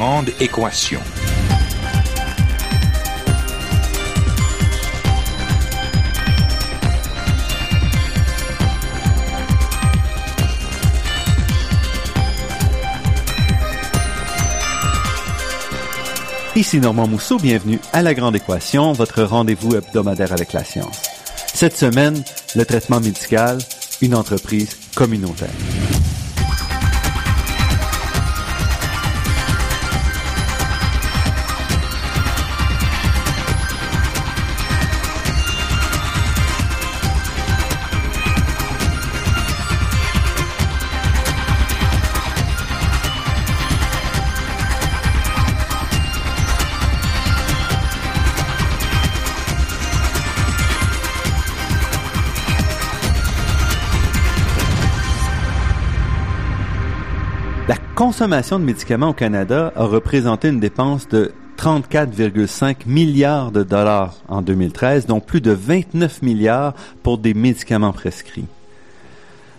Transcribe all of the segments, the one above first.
Grande équation. Ici Normand Mousseau, bienvenue à La Grande Équation, votre rendez-vous hebdomadaire avec la science. Cette semaine, le traitement médical, une entreprise communautaire. Consommation de médicaments au Canada a représenté une dépense de 34,5 milliards de dollars en 2013, dont plus de 29 milliards pour des médicaments prescrits.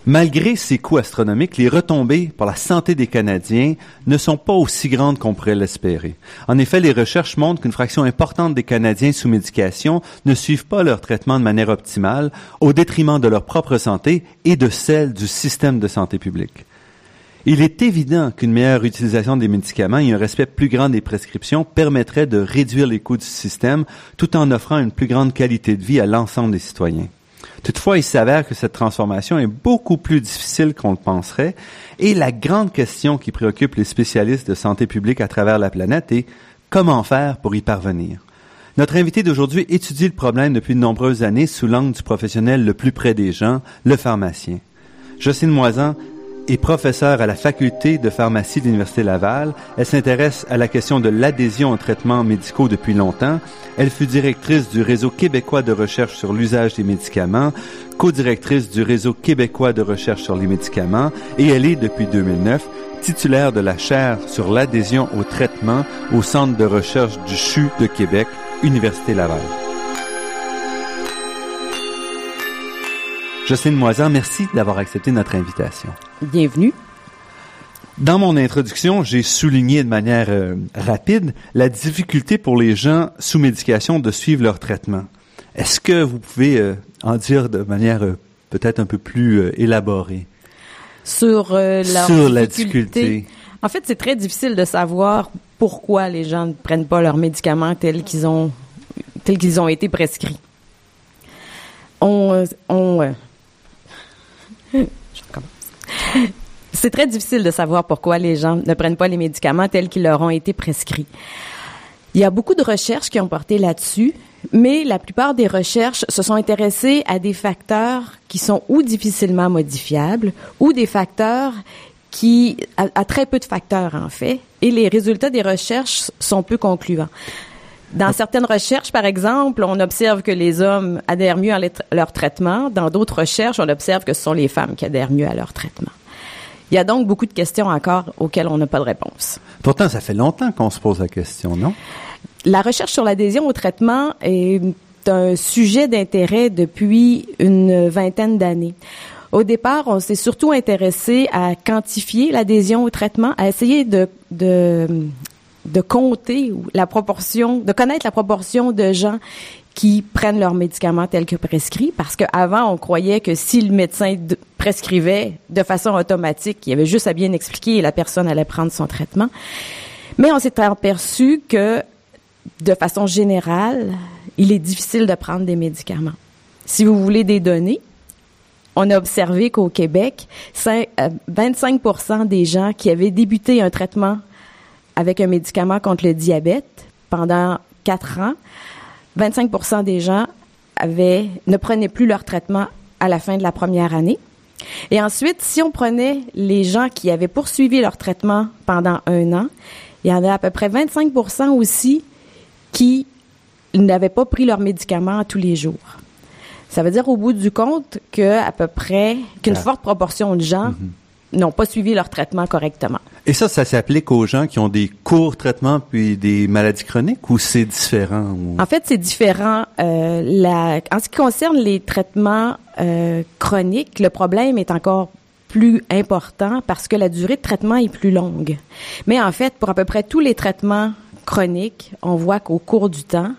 Malgré ces coûts astronomiques, les retombées pour la santé des Canadiens ne sont pas aussi grandes qu'on pourrait l'espérer. En effet, les recherches montrent qu'une fraction importante des Canadiens sous médication ne suivent pas leur traitement de manière optimale au détriment de leur propre santé et de celle du système de santé publique. Il est évident qu'une meilleure utilisation des médicaments et un respect plus grand des prescriptions permettrait de réduire les coûts du système tout en offrant une plus grande qualité de vie à l'ensemble des citoyens. Toutefois, il s'avère que cette transformation est beaucoup plus difficile qu'on le penserait et la grande question qui préoccupe les spécialistes de santé publique à travers la planète est comment faire pour y parvenir. Notre invité d'aujourd'hui étudie le problème depuis de nombreuses années sous l'angle du professionnel le plus près des gens, le pharmacien. Jocelyne Moisan est professeure à la faculté de pharmacie de l'Université Laval. Elle s'intéresse à la question de l'adhésion aux traitements médicaux depuis longtemps. Elle fut directrice du réseau québécois de recherche sur l'usage des médicaments, co-directrice du réseau québécois de recherche sur les médicaments et elle est depuis 2009 titulaire de la chaire sur l'adhésion aux traitements au Centre de recherche du CHU de Québec, Université Laval. Jocelyne Moisan, merci d'avoir accepté notre invitation. Bienvenue. Dans mon introduction, j'ai souligné de manière euh, rapide la difficulté pour les gens sous médication de suivre leur traitement. Est-ce que vous pouvez euh, en dire de manière euh, peut-être un peu plus euh, élaborée? Sur, euh, leur sur la difficulté. En fait, c'est très difficile de savoir pourquoi les gens ne prennent pas leurs médicaments tels qu'ils ont tels qu'ils ont été prescrits. On, on euh, je recommence. C'est très difficile de savoir pourquoi les gens ne prennent pas les médicaments tels qu'ils leur ont été prescrits. Il y a beaucoup de recherches qui ont porté là-dessus, mais la plupart des recherches se sont intéressées à des facteurs qui sont ou difficilement modifiables ou des facteurs qui, à, à très peu de facteurs en fait, et les résultats des recherches sont peu concluants. Dans certaines recherches, par exemple, on observe que les hommes adhèrent mieux à leur traitement. Dans d'autres recherches, on observe que ce sont les femmes qui adhèrent mieux à leur traitement. Il y a donc beaucoup de questions encore auxquelles on n'a pas de réponse. Pourtant, ça fait longtemps qu'on se pose la question, non? La recherche sur l'adhésion au traitement est un sujet d'intérêt depuis une vingtaine d'années. Au départ, on s'est surtout intéressé à quantifier l'adhésion au traitement, à essayer de, de, de compter la proportion, de connaître la proportion de gens qui prennent leurs médicaments tels que prescrits, parce qu'avant, on croyait que si le médecin de- prescrivait de façon automatique, il y avait juste à bien expliquer et la personne allait prendre son traitement. Mais on s'est aperçu que, de façon générale, il est difficile de prendre des médicaments. Si vous voulez des données, on a observé qu'au Québec, cin- euh, 25 des gens qui avaient débuté un traitement avec un médicament contre le diabète pendant quatre ans, 25% des gens avaient, ne prenaient plus leur traitement à la fin de la première année. Et ensuite, si on prenait les gens qui avaient poursuivi leur traitement pendant un an, il y en a à peu près 25% aussi qui n'avaient pas pris leurs médicaments tous les jours. Ça veut dire au bout du compte que à peu près qu'une Ah. forte proportion de gens n'ont pas suivi leur traitement correctement. Et ça, ça s'applique aux gens qui ont des courts traitements puis des maladies chroniques ou c'est différent? En fait, c'est différent. Euh, la, en ce qui concerne les traitements euh, chroniques, le problème est encore plus important parce que la durée de traitement est plus longue. Mais en fait, pour à peu près tous les traitements chroniques, on voit qu'au cours du temps,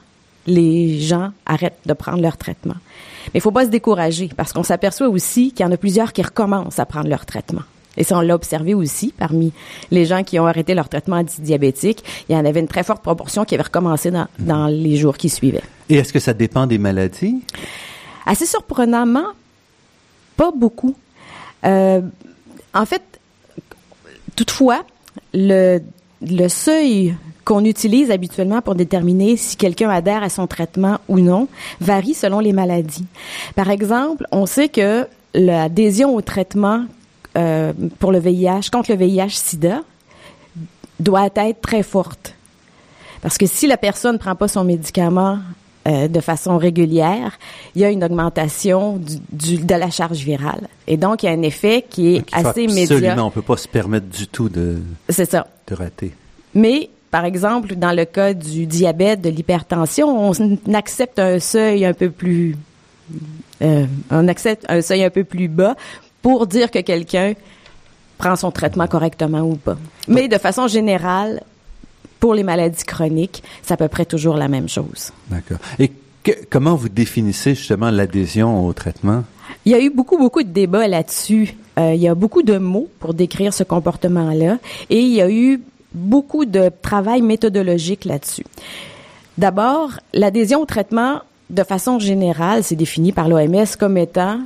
les gens arrêtent de prendre leur traitement. Mais il faut pas se décourager parce qu'on s'aperçoit aussi qu'il y en a plusieurs qui recommencent à prendre leur traitement. Et ça, on l'a observé aussi parmi les gens qui ont arrêté leur traitement antidiabétique. Il y en avait une très forte proportion qui avait recommencé dans, dans les jours qui suivaient. Et est-ce que ça dépend des maladies? Assez surprenamment, pas beaucoup. Euh, en fait, toutefois, le, le seuil qu'on utilise habituellement pour déterminer si quelqu'un adhère à son traitement ou non varie selon les maladies. Par exemple, on sait que l'adhésion au traitement euh, pour le VIH, contre le VIH-Sida, doit être très forte. Parce que si la personne ne prend pas son médicament euh, de façon régulière, il y a une augmentation du, de la charge virale. Et donc, il y a un effet qui est assez immédiat. Absolument, on peut pas se permettre du tout de, C'est ça. de rater. Mais, par exemple, dans le cas du diabète, de l'hypertension, on accepte un seuil un peu plus... Euh, on accepte un seuil un peu plus bas pour dire que quelqu'un prend son traitement correctement ou pas. Mais de façon générale, pour les maladies chroniques, c'est à peu près toujours la même chose. D'accord. Et que- comment vous définissez justement l'adhésion au traitement? Il y a eu beaucoup, beaucoup de débats là-dessus. Euh, il y a beaucoup de mots pour décrire ce comportement-là et il y a eu beaucoup de travail méthodologique là-dessus. D'abord, l'adhésion au traitement, de façon générale, c'est défini par l'OMS comme étant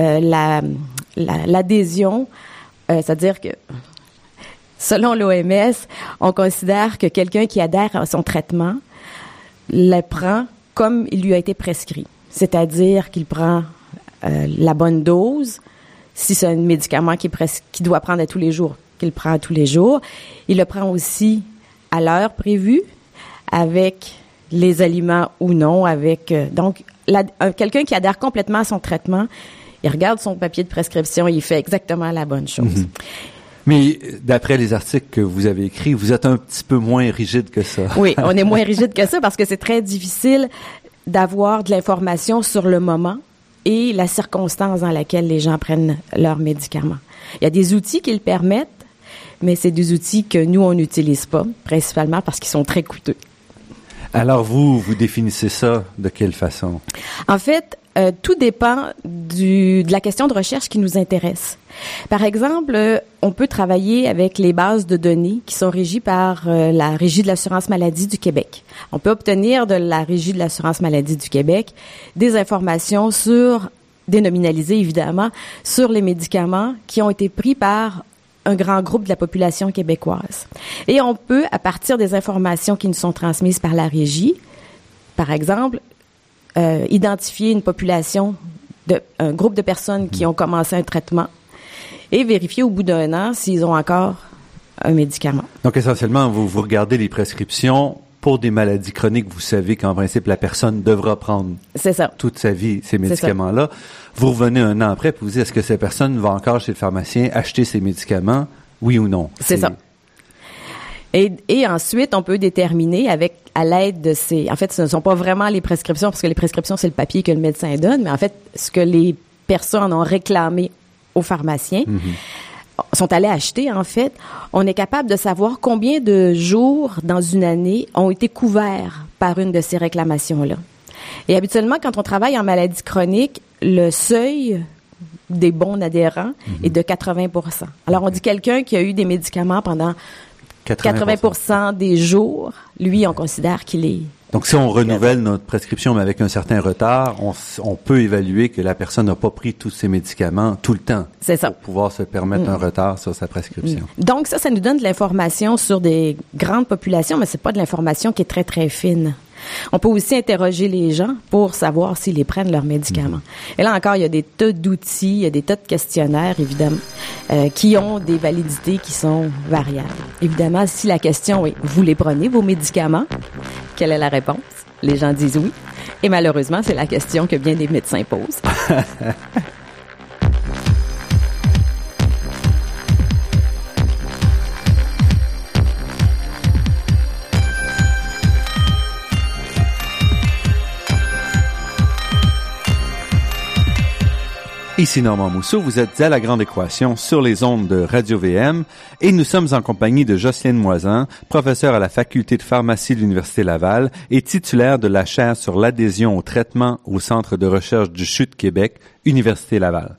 euh, la- la- l'adhésion, euh, c'est-à-dire que selon l'OMS, on considère que quelqu'un qui adhère à son traitement le prend comme il lui a été prescrit, c'est-à-dire qu'il prend euh, la bonne dose, si c'est un médicament qu'il doit prendre tous les jours, qu'il prend tous les jours. Il le prend aussi à l'heure prévue, avec les aliments ou non, avec euh, donc quelqu'un qui adhère complètement à son traitement, il regarde son papier de prescription, il fait exactement la bonne chose. Mais euh, d'après les articles que vous avez écrits, vous êtes un petit peu moins rigide que ça. Oui, on est moins rigide que ça parce que c'est très difficile d'avoir de l'information sur le moment et la circonstance dans laquelle les gens prennent leurs médicaments. Il y a des outils qui le permettent, mais c'est des outils que nous, on n'utilise pas, principalement parce qu'ils sont très coûteux. Alors vous, vous définissez ça de quelle façon? En fait, euh, tout dépend du, de la question de recherche qui nous intéresse. Par exemple, euh, on peut travailler avec les bases de données qui sont régies par euh, la Régie de l'assurance maladie du Québec. On peut obtenir de la Régie de l'assurance maladie du Québec des informations sur, dénominalisées évidemment, sur les médicaments qui ont été pris par un grand groupe de la population québécoise. Et on peut, à partir des informations qui nous sont transmises par la Régie, par exemple, euh, identifier une population, de, un groupe de personnes qui ont commencé un traitement et vérifier au bout d'un an s'ils ont encore un médicament. Donc essentiellement, vous, vous regardez les prescriptions pour des maladies chroniques. Vous savez qu'en principe, la personne devra prendre ça. toute sa vie ces médicaments-là. Vous revenez un an après, puis vous dites, est-ce que cette personne va encore chez le pharmacien acheter ces médicaments? Oui ou non? C'est ça. Et, et ensuite, on peut déterminer avec à l'aide de ces. En fait, ce ne sont pas vraiment les prescriptions parce que les prescriptions c'est le papier que le médecin donne, mais en fait, ce que les personnes ont réclamé au pharmacien sont allés acheter en fait. On est capable de savoir combien de jours dans une année ont été couverts par une de ces réclamations là. Et habituellement, quand on travaille en maladie chronique, le seuil des bons adhérents est de 80 Alors, on dit quelqu'un qui a eu des médicaments pendant 80 des jours, lui, on considère qu'il est... Donc, si on renouvelle notre prescription, mais avec un certain retard, on, peut évaluer que la personne n'a pas pris tous ses médicaments tout le temps C'est ça. pour pouvoir se permettre un retard sur sa prescription. Donc, ça, ça nous donne de l'information sur des grandes populations, mais c'est pas de l'information qui est très, très fine. On peut aussi interroger les gens pour savoir s'ils prennent leurs médicaments. Et là encore, il y a des tas d'outils, il y a des tas de questionnaires, évidemment, euh, qui ont des validités qui sont variables. Évidemment, si la question est vous les prenez, vos médicaments, quelle est la réponse? Les gens disent oui. Et malheureusement, c'est la question que bien des médecins posent. Ici Normand Mousseau, vous êtes à La Grande Équation sur les ondes de Radio-VM et nous sommes en compagnie de Jocelyne Moisin, professeure à la Faculté de pharmacie de l'Université Laval et titulaire de la chaire sur l'adhésion au traitement au Centre de recherche du CHUT Québec, Université Laval.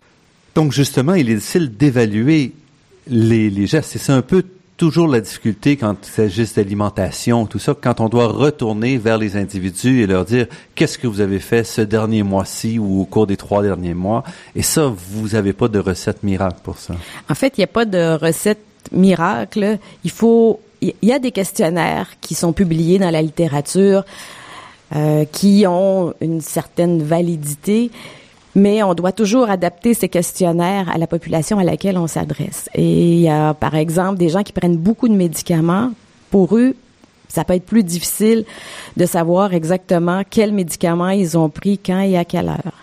Donc justement, il est difficile d'évaluer les, les gestes. C'est un peu toujours la difficulté quand il s'agit d'alimentation, tout ça, quand on doit retourner vers les individus et leur dire qu'est-ce que vous avez fait ce dernier mois-ci ou au cours des trois derniers mois? Et ça, vous n'avez pas de recette miracle pour ça. En fait, il n'y a pas de recette miracle. Il faut, il y a des questionnaires qui sont publiés dans la littérature euh, qui ont une certaine validité mais on doit toujours adapter ces questionnaires à la population à laquelle on s'adresse. Et il y a, par exemple, des gens qui prennent beaucoup de médicaments. Pour eux, ça peut être plus difficile de savoir exactement quels médicaments ils ont pris quand et à quelle heure.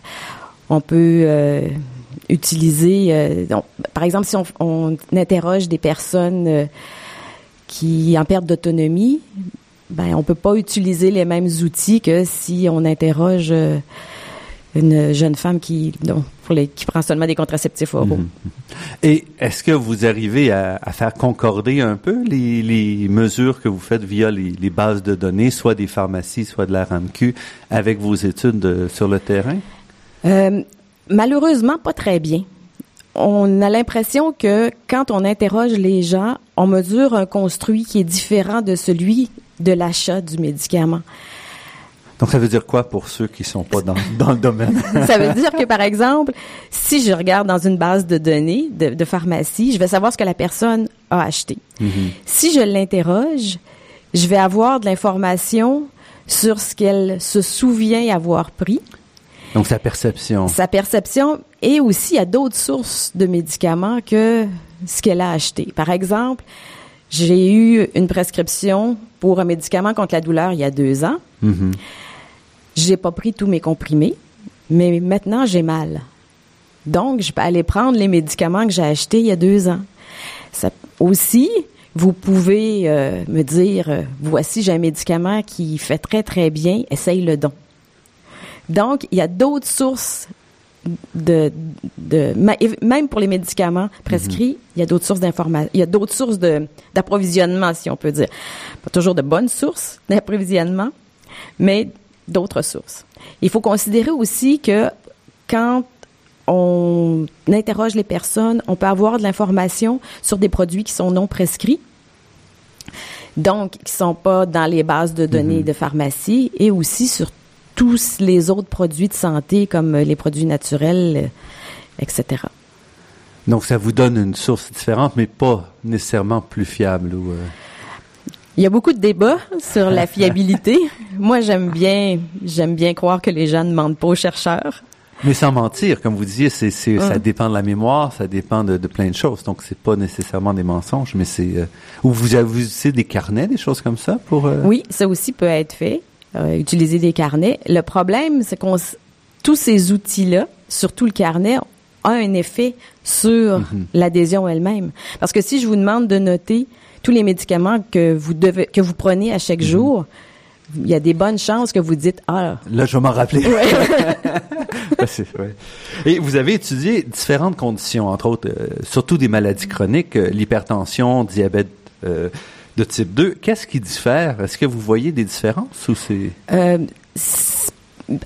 On peut euh, utiliser, euh, par exemple, si on, interroge des personnes euh, qui en perte d'autonomie, ben on peut pas utiliser les mêmes outils que si on interroge une jeune femme qui, non, pour les, qui prend seulement des contraceptifs oraux. -hmm. Et est-ce que vous arrivez à, à, faire concorder un peu les, les mesures que vous faites via les, les, bases de données, soit des pharmacies, soit de la RAMQ, avec vos études de, sur le terrain? Euh, malheureusement, pas très bien. On a l'impression que quand on interroge les gens, on mesure un construit qui est différent de celui de l'achat du médicament. Donc, ça veut dire quoi pour ceux qui sont pas dans, dans le domaine? ça veut dire que, par exemple, si je regarde dans une base de données de, de pharmacie, je vais savoir ce que la personne a acheté. Mm -hmm. Si je l'interroge, je vais avoir de l'information sur ce qu'elle se souvient avoir pris. Donc, sa perception. Sa perception. Et aussi, il y a d'autres sources de médicaments que ce qu'elle a acheté. Par exemple, j'ai eu une prescription pour un médicament contre la douleur il y a deux ans. Mm -hmm. J'ai pas pris tous mes comprimés, mais maintenant j'ai mal. Donc, je peux aller prendre les médicaments que j'ai achetés il y a deux ans. Ça, aussi, vous pouvez euh, me dire, euh, voici, j'ai un médicament qui fait très, très bien, essaye le don. Donc, il y a d'autres sources de, de, même pour les médicaments prescrits, -hmm. il y a d'autres sources d'information, il y a d'autres sources d'approvisionnement, si on peut dire. Pas toujours de bonnes sources d'approvisionnement, mais d'autres sources. Il faut considérer aussi que quand on interroge les personnes, on peut avoir de l'information sur des produits qui sont non prescrits, donc qui sont pas dans les bases de données -hmm. de pharmacie, et aussi sur tous les autres produits de santé comme les produits naturels, etc. Donc ça vous donne une source différente, mais pas nécessairement plus fiable ou. Euh... Il y a beaucoup de débats sur la fiabilité. Moi, j'aime bien, j'aime bien croire que les gens ne mentent pas aux chercheurs. Mais sans mentir, comme vous disiez, c'est, c'est, hum. ça dépend de la mémoire, ça dépend de, de plein de choses. Donc, c'est pas nécessairement des mensonges, mais c'est. Euh, ou vous avez vous, des carnets, des choses comme ça pour. Euh... Oui, ça aussi peut être fait. Euh, utiliser des carnets. Le problème, c'est qu'on tous ces outils-là, surtout le carnet, a un effet sur mm -hmm. l'adhésion elle-même. Parce que si je vous demande de noter tous les médicaments que vous devez que vous prenez à chaque mm jour, il y a des bonnes chances que vous dites ah là je vais m'en rappeler. Ouais. ouais. Et vous avez étudié différentes conditions, entre autres, euh, surtout des maladies chroniques, euh, l'hypertension, diabète. Euh, de type 2. Qu'est-ce qui diffère? Est-ce que vous voyez des différences ou c'est...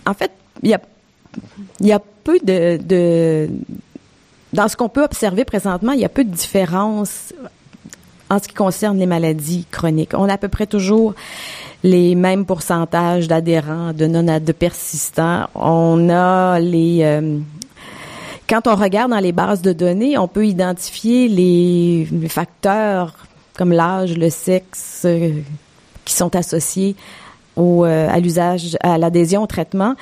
En fait, il y a, y a peu de, de... Dans ce qu'on peut observer présentement, il y a peu de différences en ce qui concerne les maladies chroniques. On a à peu près toujours les mêmes pourcentages d'adhérents, de non de persistants. On a les... Euh, quand on regarde dans les bases de données, on peut identifier les, facteurs comme l'âge, le sexe, euh, qui sont associés au, euh, à l'usage, à l'adhésion au traitement.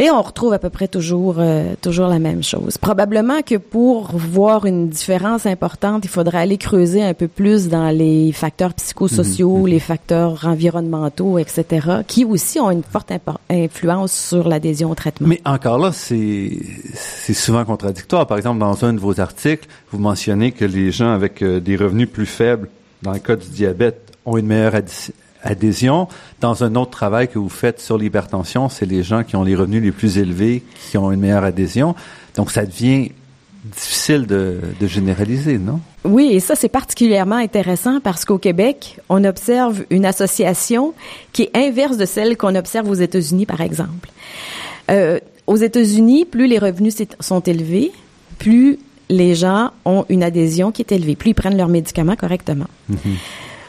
Et on retrouve à peu près toujours, euh, toujours la même chose. Probablement que pour voir une différence importante, il faudrait aller creuser un peu plus dans les facteurs psychosociaux, mmh, mmh. les facteurs environnementaux, etc., qui aussi ont une forte influence sur l'adhésion au traitement. Mais encore là, c'est c'est souvent contradictoire. Par exemple, dans un de vos articles, vous mentionnez que les gens avec euh, des revenus plus faibles, dans le cas du diabète, ont une meilleure adhésion. Dans un autre travail que vous faites sur l'hypertension, c'est les gens qui ont les revenus les plus élevés qui ont une meilleure adhésion. Donc, ça devient difficile de, de généraliser, non? Oui, et ça, c'est particulièrement intéressant parce qu'au Québec, on observe une association qui est inverse de celle qu'on observe aux États-Unis, par exemple. Euh, aux États-Unis, plus les revenus sont élevés, plus les gens ont une adhésion qui est élevée, plus ils prennent leurs médicaments correctement. Mm-hmm.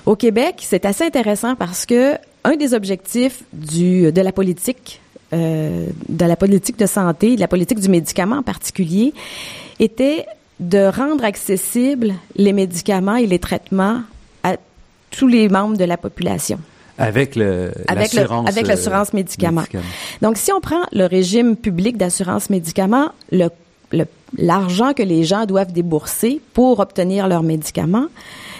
Au Québec, c'est assez intéressant parce que un des objectifs du, de la politique, euh, de la politique de santé, de la politique du médicament en particulier, était de rendre accessibles les médicaments et les traitements à tous les membres de la population. Avec le avec l'assurance avec l'assurance médicaments. Donc si on prend le régime public d'assurance médicaments, le l'argent que les gens doivent débourser pour obtenir leurs médicaments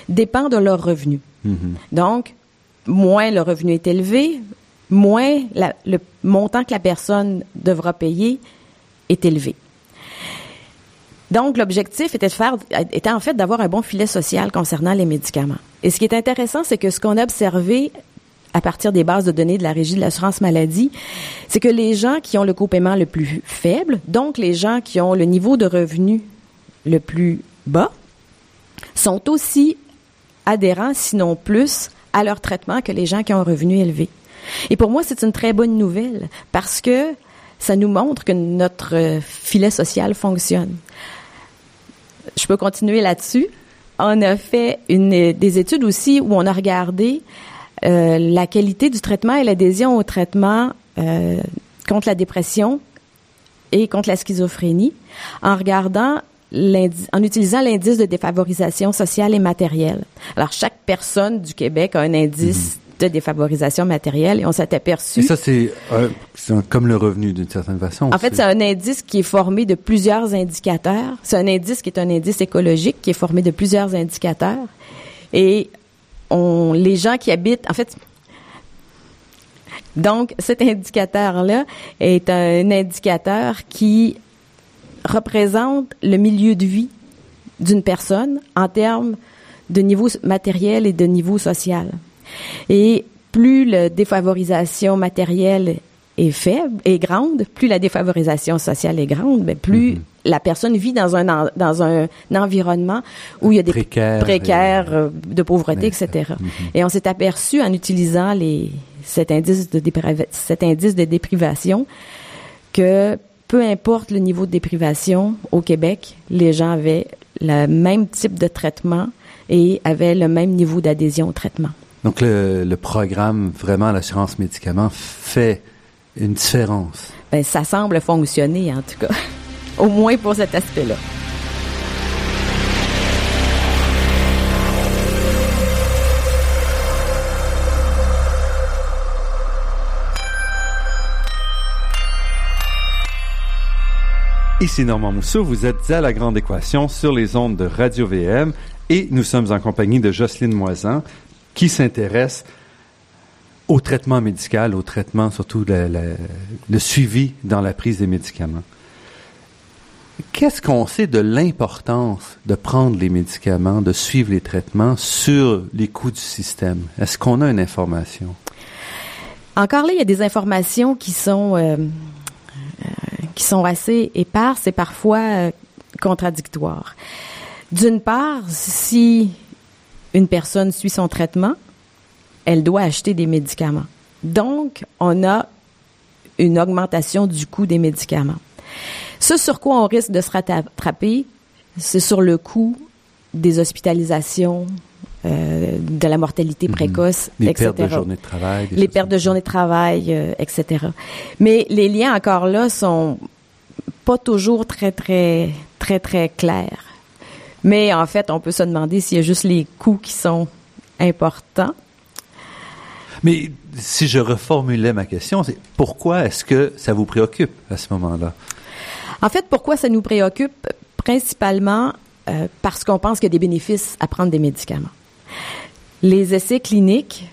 dépend de leurs revenus. Mm-hmm. Donc, moins le revenu est élevé, moins le montant que la personne devra payer est élevé. Donc, l'objectif était de faire, était en fait d'avoir un bon filet social concernant les médicaments. Et ce qui est intéressant, c'est que ce qu'on a observé à partir des bases de données de la Régie de l'assurance maladie, c'est que les gens qui ont le co-paiement le plus faible, donc les gens qui ont le niveau de revenu le plus bas, sont aussi adhérents, sinon plus, à leur traitement que les gens qui ont un revenu élevé. Et pour moi, c'est une très bonne nouvelle parce que ça nous montre que notre filet social fonctionne je peux continuer là-dessus. On a fait une, des études aussi où on a regardé euh, la qualité du traitement et l'adhésion au traitement euh, contre la dépression et contre la schizophrénie en regardant en utilisant l'indice de défavorisation sociale et matérielle. Alors chaque personne du Québec a un indice de défavorisation matérielle et on s'est aperçu. Et ça, c'est euh, comme le revenu d'une certaine façon. En fait, c'est un indice qui est formé de plusieurs indicateurs. C'est un indice qui est un indice écologique qui est formé de plusieurs indicateurs. Et on, les gens qui habitent, en fait, donc cet indicateur-là est un indicateur qui représente le milieu de vie d'une personne en termes de niveau matériel et de niveau social. Et plus la défavorisation matérielle est faible, est grande, plus la défavorisation sociale est grande, mais ben, plus mhm. la personne vit dans un dans un, environnement où il y a des précaires, euh, de pauvreté, etc. Mhm. Et on s'est aperçu en utilisant les cet indice de cet indice de déprivation que peu importe le niveau de déprivation au Québec, les gens avaient le même type de traitement et avaient le même niveau d'adhésion au traitement. Donc le, le programme, vraiment l'assurance médicaments, fait une différence. Ben, ça semble fonctionner en tout cas, au moins pour cet aspect-là. Ici Normand Mousseau, vous êtes à La Grande Équation sur les ondes de Radio VM et nous sommes en compagnie de Jocelyne Moisan, qui s'intéresse au traitement médical, au traitement, surtout le, suivi dans la prise des médicaments. Qu'est-ce qu'on sait de l'importance de prendre les médicaments, de suivre les traitements sur les coûts du système? Est-ce qu'on a une information? Encore là, il y a des informations qui sont, euh, qui sont assez éparses et parfois euh, contradictoires. D'une part, si une personne suit son traitement, elle doit acheter des médicaments. Donc, on a une augmentation du coût des médicaments. Ce sur quoi on risque de se rattraper, c'est sur le coût des hospitalisations, euh, de la mortalité mhm. précoce, les etc. Pertes de journée de travail, les pertes de journée de travail, euh, etc. Mais les liens encore là sont pas toujours très très très très clairs. Mais en fait, on peut se demander s'il y a juste les coûts qui sont importants. Mais si je reformulais ma question, c'est pourquoi est-ce que ça vous préoccupe à ce moment-là? En fait, pourquoi ça nous préoccupe? Principalement euh, parce qu'on pense qu'il y a des bénéfices à prendre des médicaments. Les essais cliniques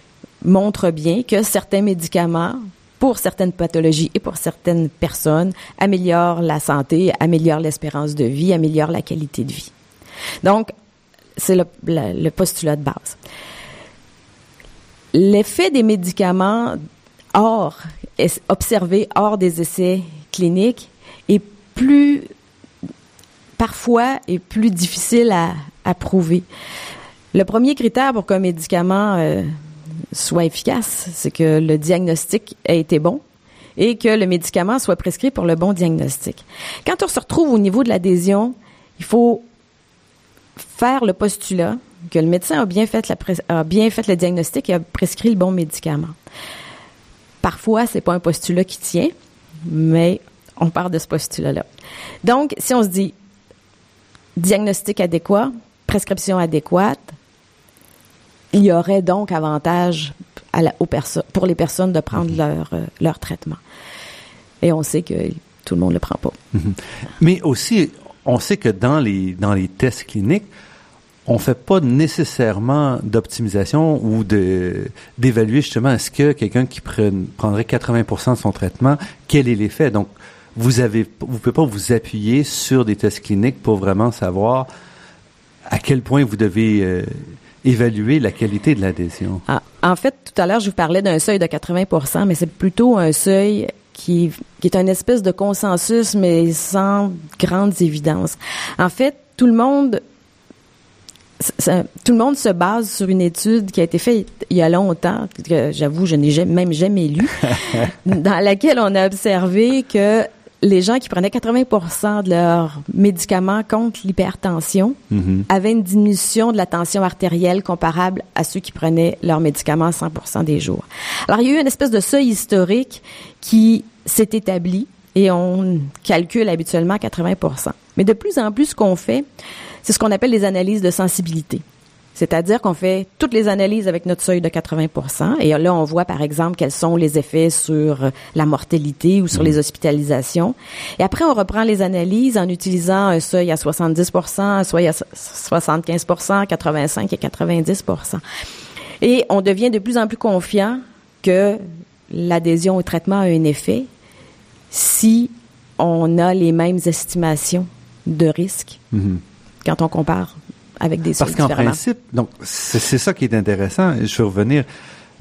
montrent bien que certains médicaments, pour certaines pathologies et pour certaines personnes, améliorent la santé, améliorent l'espérance de vie, améliorent la qualité de vie. Donc, c'est le, postulat de base. l'effet des médicaments hors, observé hors des essais cliniques est plus, parfois, est plus difficile à, à prouver. Le premier critère pour qu'un médicament euh, soit efficace, c'est que le diagnostic ait été bon et que le médicament soit prescrit pour le bon diagnostic. Quand on se retrouve au niveau de l'adhésion, il faut faire le postulat que le médecin a bien fait, le diagnostic et a prescrit le bon médicament. Parfois, c'est pas un postulat qui tient, mais on part de ce postulat-là. Donc, si on se dit diagnostic adéquat, prescription adéquate, il y aurait donc avantage à la, aux pour les personnes de prendre mhm. leur, euh, leur traitement. Et on sait que tout le monde ne le prend pas. Mhm. Mais aussi, on sait que dans les, dans les tests cliniques, on fait pas nécessairement d'optimisation ou de d'évaluer justement est-ce que quelqu'un qui prendrait 80% de son traitement, quel est l'effet? Donc vous avez vous pouvez pas vous appuyer sur des tests cliniques pour vraiment savoir à quel point vous devez euh, évaluer la qualité de l'adhésion? Ah, en fait, tout à l'heure, je vous parlais d'un seuil de 80% mais c'est plutôt un seuil qui, qui est une espèce de consensus, mais sans grandes évidences. En fait, tout le monde tout le monde se base sur une étude qui a été faite il y a longtemps, que j'avoue, je n'ai même jamais lu, dans laquelle on a observé que les gens qui prenaient 80% de leurs médicaments contre l'hypertension mm-hmm. avaient une diminution de la tension artérielle comparable à ceux qui prenaient leurs médicaments 100 des jours. Alors, il y a eu une espèce de seuil historique qui s'est établi et on calcule habituellement 80% Mais de plus en plus, ce qu'on fait, c'est ce qu'on appelle les analyses de sensibilité. C'est-à-dire qu'on fait toutes les analyses avec notre seuil de 80% Et là, on voit, par exemple, quels sont les effets sur la mortalité ou sur les mm. hospitalisations. Et après, on reprend les analyses en utilisant un seuil à 70 un seuil à 75% 85 et 90% Et on devient de plus en plus confiant que l'adhésion au traitement a un effet si on a les mêmes estimations de risque mm-hmm. quand on compare avec des Parce qu'en principe, donc c'est ça qui est intéressant. Je vais revenir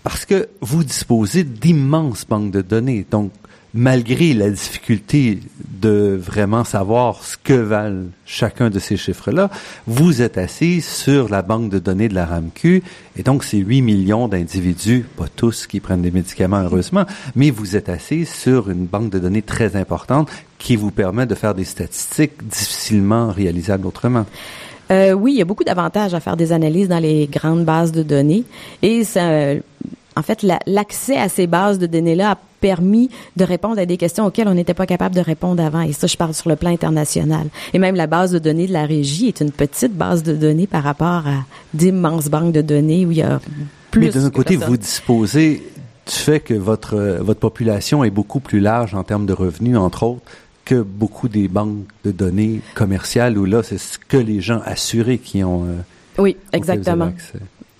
parce que vous disposez d'immenses banques de données. Donc, malgré la difficulté de vraiment savoir ce que valent chacun de ces chiffres-là, vous êtes assis sur la banque de données de la RAMQ, et donc c'est 8 millions d'individus, pas tous qui prennent des médicaments heureusement, mais vous êtes assis sur une banque de données très importante qui vous permet de faire des statistiques difficilement réalisables autrement. Euh, oui, il y a beaucoup d'avantages à faire des analyses dans les grandes bases de données. Et ça, en fait, l'accès à ces bases de données-là a permis de répondre à des questions auxquelles on n'était pas capable de répondre avant. Et ça, je parle sur le plan international. Et même la base de données de la régie est une petite base de données par rapport à d'immenses banques de données où il y a plus. Mais d'un côté, vous disposez du fait que votre votre population est beaucoup plus large en termes de revenus, entre autres que beaucoup des banques de données commerciales où là, c'est ce que les gens assurés qui ont. Euh, oui, exactement.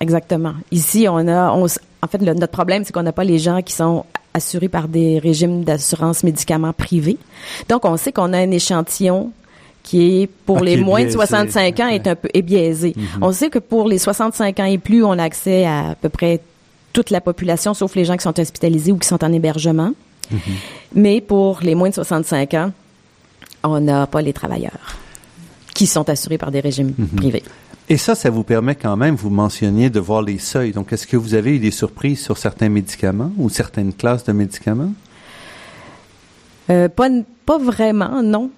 Exactement. Ici, on a, en fait, notre problème, c'est qu'on n'a pas les gens qui sont assurés par des régimes d'assurance médicaments privés. Donc, on sait qu'on a un échantillon qui est pour ah, les moins de 65 ans est un peu est biaisé. Mm-hmm. On sait que pour les 65 ans et plus, on a accès à à peu près toute la population, sauf les gens qui sont hospitalisés ou qui sont en hébergement. Mm-hmm. Mais pour les moins de 65 ans, on n'a pas les travailleurs qui sont assurés par des régimes mm-hmm. privés. Et ça, ça vous permet quand même, vous mentionniez, de voir les seuils. Donc, est-ce que vous avez eu des surprises sur certains médicaments ou certaines classes de médicaments? Euh, pas, pas vraiment, non.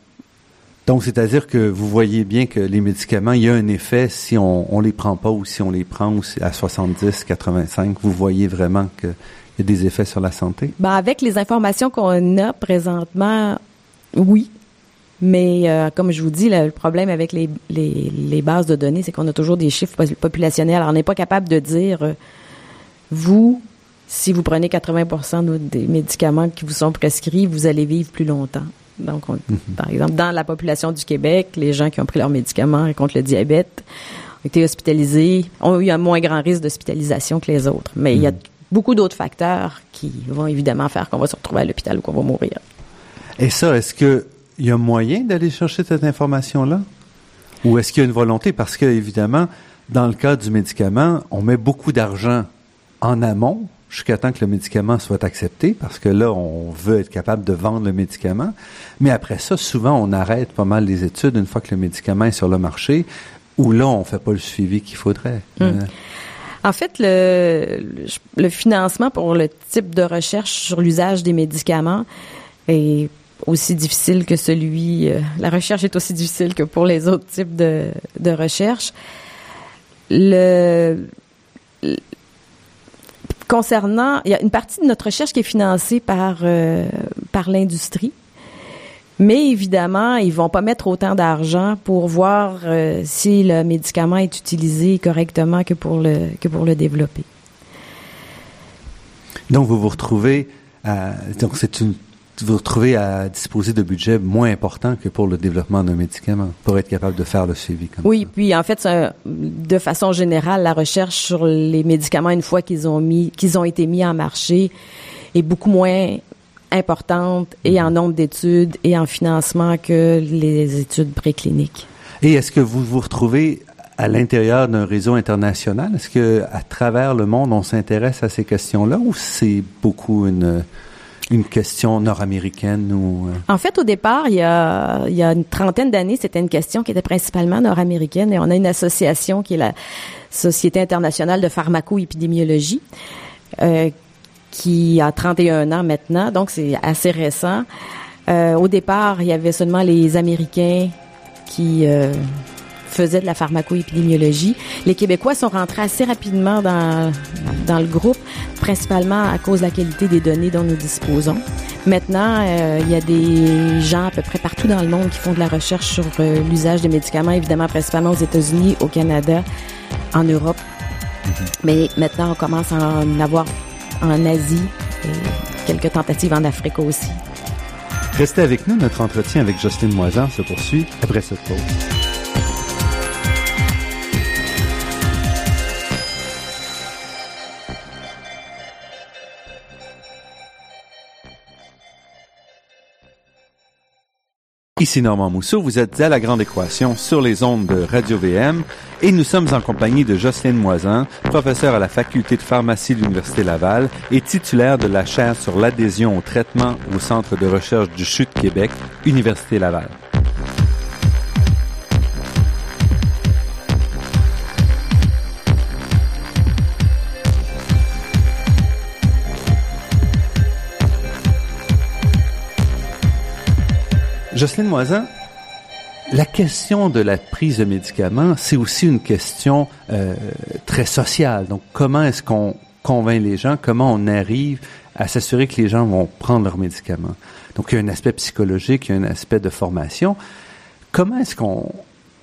Donc, c'est-à-dire que vous voyez bien que les médicaments, il y a un effet si on ne les prend pas ou si on les prend à 70, 85. Vous voyez vraiment qu'il y a des effets sur la santé? Ben, avec les informations qu'on a présentement, oui. Mais euh, comme je vous dis, le problème avec les, les, les bases de données, c'est qu'on a toujours des chiffres populationnels. Alors, on n'est pas capable de dire, euh, vous, si vous prenez 80% des médicaments qui vous sont prescrits, vous allez vivre plus longtemps. Donc, mhm. par exemple, dans la population du Québec, les gens qui ont pris leurs médicaments contre le diabète ont été hospitalisés, ont eu un moins grand risque d'hospitalisation que les autres. Mais il y a mhm. Beaucoup d'autres facteurs qui vont évidemment faire qu'on va se retrouver à l'hôpital ou qu'on va mourir. Et ça, est-ce que il y a moyen d'aller chercher cette information-là? Ou est-ce qu'il y a une volonté? Parce que, évidemment, dans le cas du médicament, on met beaucoup d'argent en amont jusqu'à temps que le médicament soit accepté, parce que là, on veut être capable de vendre le médicament. Mais après ça, souvent, on arrête pas mal les études une fois que le médicament est sur le marché, ou là, on fait pas le suivi qu'il faudrait. Hmm. En fait, le, le financement pour le type de recherche sur l'usage des médicaments est aussi difficile que celui. Euh, la recherche est aussi difficile que pour les autres types de, de recherche. Le, concernant, il y a une partie de notre recherche qui est financée par euh, par l'industrie. Mais évidemment, ils vont pas mettre autant d'argent pour voir euh, si le médicament est utilisé correctement que pour le que pour le développer. Donc vous vous retrouvez à, donc c'est une vous retrouvez à disposer de budgets moins importants que pour le développement d'un médicament, pour être capable de faire le suivi. Comme oui, puis en fait, de façon générale, la recherche sur les médicaments, une fois qu'ils ont mis, qu'ils ont été mis en marché, est beaucoup moins importante et en nombre d'études et en financement que les études précliniques. Et est-ce que vous vous retrouvez à l'intérieur d'un réseau international? Est-ce que à travers le monde, on s'intéresse à ces questions-là ou c'est beaucoup une une question nord-américaine ou euh? En fait, au départ, il y a, il y a une trentaine d'années, c'était une question qui était principalement nord-américaine et on a une association qui est la Société internationale de pharmacoépidémiologie euh, qui a 31 ans maintenant, donc c'est assez récent. Euh, au départ, il y avait seulement les Américains qui euh, faisait de la pharmacoépidémiologie. Les Québécois sont rentrés assez rapidement dans, dans le groupe, principalement à cause de la qualité des données dont nous disposons. Maintenant, euh, il y a des gens à peu près partout dans le monde qui font de la recherche sur euh, l'usage des médicaments, évidemment principalement aux États-Unis, au Canada, en Europe. Mm-hmm. Mais maintenant, on commence à en avoir en Asie et quelques tentatives en Afrique aussi. Restez avec nous, notre entretien avec Jocelyne Moisan se poursuit après cette pause. Ici Normand Mousseau, vous êtes à La Grande Équation sur les ondes de Radio-VM et nous sommes en compagnie de Jocelyne Moisin, professeure à la Faculté de pharmacie de l'Université Laval et titulaire de la chaire sur l'adhésion au traitement au Centre de recherche du CHU de Québec, Université Laval. Jocelyne Moisin, la question de la prise de médicaments, c'est aussi une question euh, très sociale. Donc, comment est-ce qu'on convainc les gens? Comment on arrive à s'assurer que les gens vont prendre leurs médicaments? Donc, il y a un aspect psychologique, il y a un aspect de formation. Comment est-ce qu'on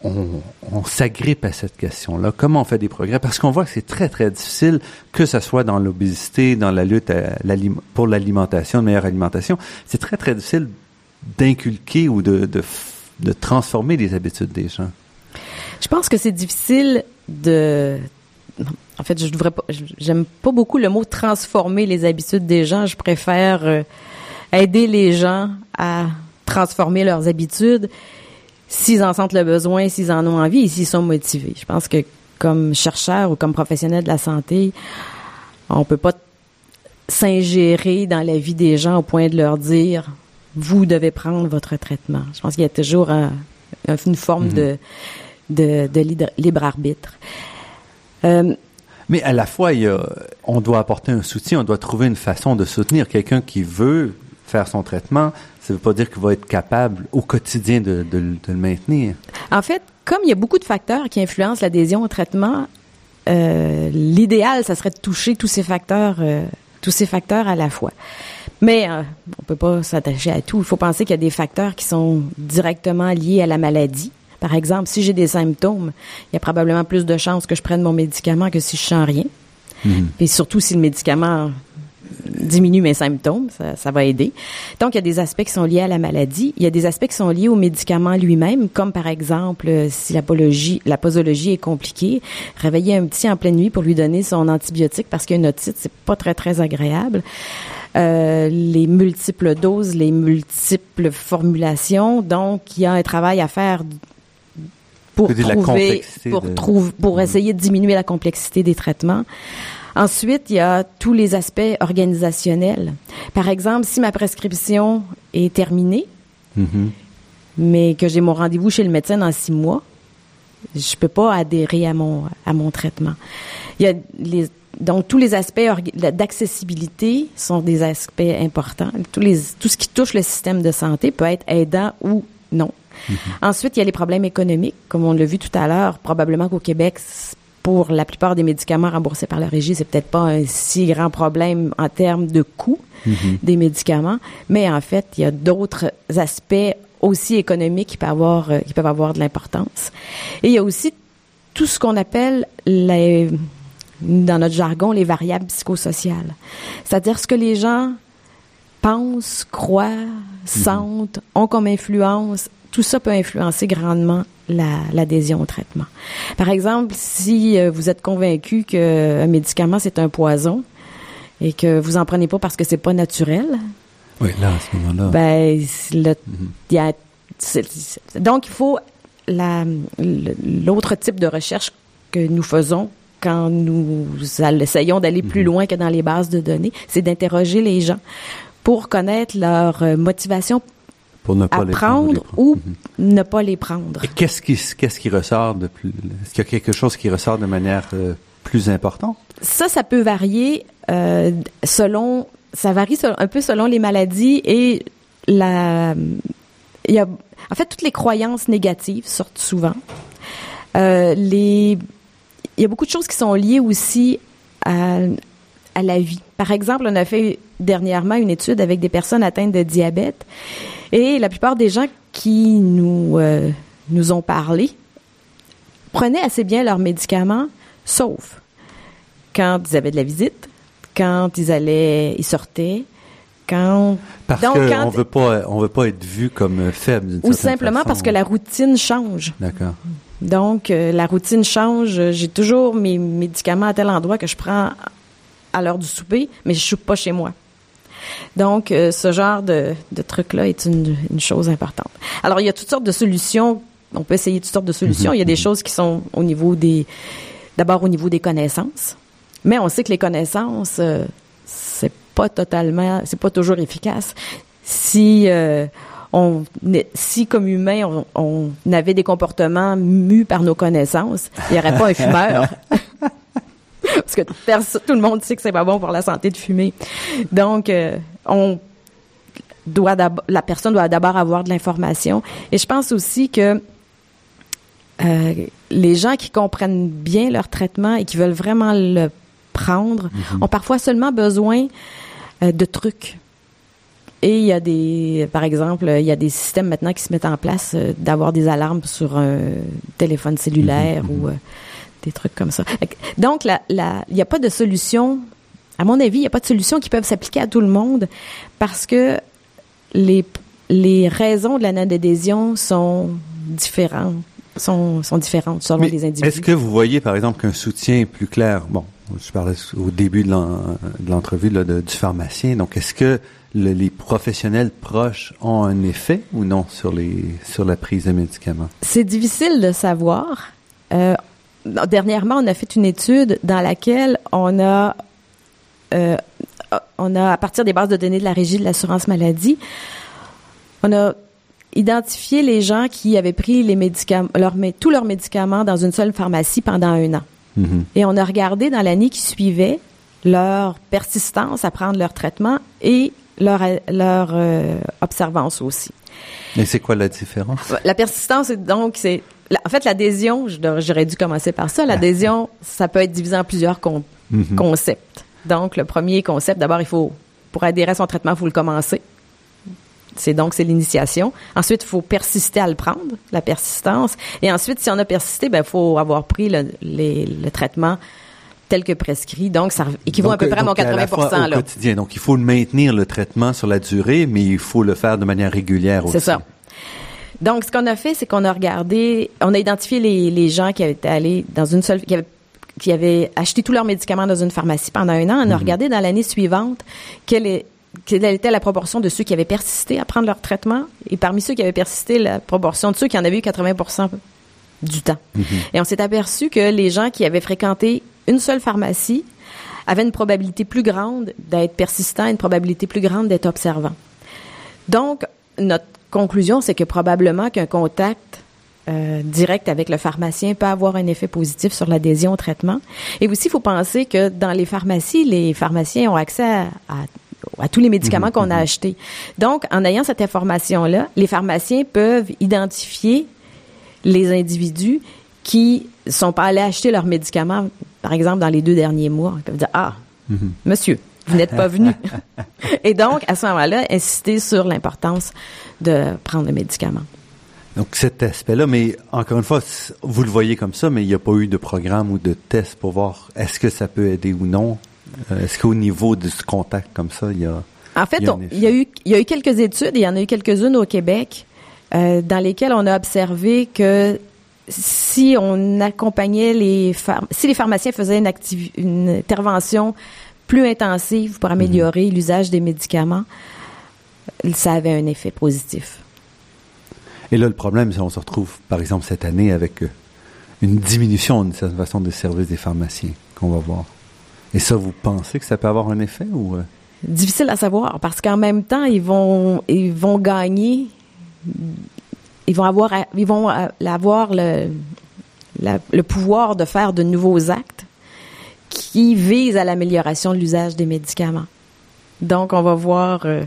on, s'agrippe à cette question-là? Comment on fait des progrès? Parce qu'on voit que c'est très, très difficile, que ce soit dans l'obésité, dans la lutte pour l'alimentation, de meilleure alimentation. C'est très, très difficile d'inculquer ou de, de, transformer les habitudes des gens? Je pense que c'est difficile de. En fait, je devrais pas. J'aime pas beaucoup le mot transformer les habitudes des gens. Je préfère euh, aider les gens à transformer leurs habitudes s'ils en sentent le besoin, s'ils en ont envie et s'ils sont motivés. Je pense que comme chercheur ou comme professionnel de la santé, on peut pas s'ingérer dans la vie des gens au point de leur dire vous devez prendre votre traitement. Je pense qu'il y a toujours une forme mhm. de, de, libre arbitre. Euh, mais à la fois, il on doit apporter un soutien, on doit trouver une façon de soutenir quelqu'un qui veut faire son traitement. Ça ne veut pas dire qu'il va être capable au quotidien de, le maintenir. En fait, comme il y a beaucoup de facteurs qui influencent l'adhésion au traitement, euh, l'idéal, ça serait de toucher tous ces facteurs, euh, tous ces facteurs à la fois. Mais euh, on peut pas s'attacher à tout. Il faut penser qu'il y a des facteurs qui sont directement liés à la maladie. Par exemple, si j'ai des symptômes, il y a probablement plus de chances que je prenne mon médicament que si je sens rien. Mhm. Et surtout si le médicament diminue mes symptômes, ça, ça, va aider. Donc, il y a des aspects qui sont liés à la maladie. Il y a des aspects qui sont liés au médicament lui-même, comme par exemple, si la, la posologie est compliquée, réveiller un petit en pleine nuit pour lui donner son antibiotique parce qu'il y a une otite, c'est pas très, très agréable. Euh, les multiples doses, les multiples formulations. Donc, il y a un travail à faire pour trouver, pour, pour essayer de diminuer la complexité des traitements. Ensuite, il y a tous les aspects organisationnels. Par exemple, si ma prescription est terminée, Mhm. mais que j'ai mon rendez-vous chez le médecin dans six mois, je peux pas adhérer à mon à mon traitement. Il y a les donc tous les aspects d'accessibilité sont des aspects importants. Tous les tout ce qui touche le système de santé peut être aidant ou non. Ensuite, il y a les problèmes économiques, comme on l'a vu tout à l'heure. Probablement qu'au Québec, pour la plupart des médicaments remboursés par la régie, c'est peut-être pas un si grand problème en termes de coût des médicaments, mais en fait, il y a d'autres aspects aussi économiques qui peuvent avoir euh, qui peuvent avoir de l'importance. Et il y a aussi tout ce qu'on appelle les dans notre jargon les variables psychosociales. C'est-à-dire ce que les gens pensent, croient, sentent, ont comme influence, tout ça peut influencer grandement la- l'adhésion au traitement. Par exemple, si euh, vous êtes convaincu qu'un médicament c'est un poison et que vous en prenez pas parce que c'est pas naturel, Oui, là, à ce moment-là. ben, le- il y a- donc il faut la- l'autre type de recherche que nous faisons quand nous essayons d'aller plus loin que dans les bases de données, c'est d'interroger les gens pour connaître leur euh, motivation pour ne pas à les prendre ou Mhm. ne pas les prendre. Qu'est-ce qui, qu'est-ce qui ressort de plus, est-ce qu'il y a quelque chose qui ressort de manière euh, plus importante? Ça, ça peut varier euh, selon, ça varie un peu selon les maladies et la, il y a, en fait, toutes les croyances négatives sortent souvent. Euh, les, il y a beaucoup de choses qui sont liées aussi à, à la vie. Par exemple, on a fait dernièrement une étude avec des personnes atteintes de diabète et la plupart des gens qui nous, euh, nous ont parlé prenaient assez bien leurs médicaments, sauf quand ils avaient de la visite, quand ils allaient, ils sortaient, quand Parce Donc, qu'on quand- veut pas, on veut pas être vu comme faible ou simplement façon. parce que la routine change. D'accord. Donc euh, la routine change. J'ai toujours mes médicaments à tel endroit que je prends à l'heure du souper, mais je suis pas chez moi. Donc euh, ce genre de, de truc là est une, une chose importante. Alors il y a toutes sortes de solutions. On peut essayer toutes sortes de solutions. Il y a des choses qui sont au niveau des d'abord au niveau des connaissances, mais on sait que les connaissances euh, c'est pas totalement, c'est pas toujours efficace. Si euh, on, si comme humain on, on avait des comportements mus par nos connaissances, il n'y aurait pas un fumeur. Parce que tout le monde sait que c'est pas bon pour la santé de fumer. Donc, euh, on doit la personne doit d'abord avoir de l'information. Et je pense aussi que euh, les gens qui comprennent bien leur traitement et qui veulent vraiment le prendre ont parfois seulement besoin euh, de trucs. Et il y a des, par exemple, il y a des systèmes maintenant qui se mettent en place euh, d'avoir des alarmes sur un téléphone cellulaire ou euh, des trucs comme ça. Donc, la- il n'y a pas de solution, à mon avis, il n'y a pas de solution qui peuvent s'appliquer à tout le monde parce que les, les raisons de la non-adhésion sont différentes, sont, sont différentes selon Mais les individus. Est-ce que vous voyez, par exemple, qu'un soutien plus clair, bon, je parlais au début de l'en- de l'entrevue de- du pharmacien, donc est-ce que le- les professionnels proches ont un effet ou non sur les sur la prise de médicaments? C'est difficile de savoir. Euh, dernièrement, on a fait une étude dans laquelle on a, euh, on a, à partir des bases de données de la Régie de l'assurance maladie, on a identifié les gens qui avaient pris les médicaments, leur, mé- tous leurs médicaments dans une seule pharmacie pendant un an. Mhm. Et on a regardé dans l'année qui suivait leur persistance à prendre leur traitement et leur, leur euh, observance aussi. Et c'est quoi la différence? La persistance, donc, c'est. En fait, l'adhésion, j'aurais dû commencer par ça. L'adhésion, ça peut être divisé en plusieurs con- Mhm. concepts. Donc, le premier concept, d'abord, il faut, pour adhérer à son traitement, il faut le commencer. C'est donc, c'est l'initiation. Ensuite, il faut persister à le prendre, la persistance. Et ensuite, si on a persisté, ben, il faut avoir pris le, les- le traitement tel que prescrit. Donc, ça équivaut à peu Donc, près à mon donc, la 80 fois au là. quotidien. Donc, il faut maintenir le traitement sur la durée, mais il faut le faire de manière régulière aussi. C'est ça. Donc, ce qu'on a fait, c'est qu'on a regardé, on a identifié les, les gens qui avaient allés dans une seule, qui avaient, qui avaient acheté tous leurs médicaments dans une pharmacie pendant un an. On a regardé dans l'année suivante quelle, est, quelle était la proportion de ceux qui avaient persisté à prendre leur traitement. Et parmi ceux qui avaient persisté, la proportion de ceux qui en avaient eu 80 du temps. Et on s'est aperçu que les gens qui avaient fréquenté une seule pharmacie avait une probabilité plus grande d'être persistant, une probabilité plus grande d'être observant. Donc, notre conclusion, c'est que probablement qu'un contact euh, direct avec le pharmacien peut avoir un effet positif sur l'adhésion au traitement. Et aussi, il faut penser que dans les pharmacies, les pharmaciens ont accès à, à tous les médicaments mhm, qu'on a mhm. achetés. Donc, en ayant cette information-là, les pharmaciens peuvent identifier les individus qui sont pas allés acheter leurs médicaments, par exemple, dans les deux derniers mois. Peuvent dire, ah, mhm. monsieur, vous n'êtes pas venu. Et donc, à ce moment-là, insister sur l'importance de prendre le médicament. Donc cet aspect-là, mais encore une fois, vous le voyez comme ça, mais il n'y a pas eu de programme ou de test pour voir est-ce que ça peut aider ou non. Euh, est-ce qu'au niveau de ce contact comme ça, il y a En fait, il y a, eu il y a eu quelques études, il y en a eu quelques-unes au Québec, euh, dans lesquelles on a observé que si on accompagnait les si les pharmaciens faisaient une, une intervention plus intensive pour améliorer mhm. l'usage des médicaments, ça avait un effet positif. Et là, le problème, c'est qu'on se retrouve, par exemple, cette année avec euh, une diminution d'une certaine façon des services des pharmaciens qu'on va voir. Et ça, vous pensez que ça peut avoir un effet ou euh? Difficile à savoir parce qu'en même temps, ils vont ils vont gagner, ils vont avoir ils vont avoir le le pouvoir de faire de nouveaux actes qui visent à l'amélioration de l'usage des médicaments. Donc, on va voir euh,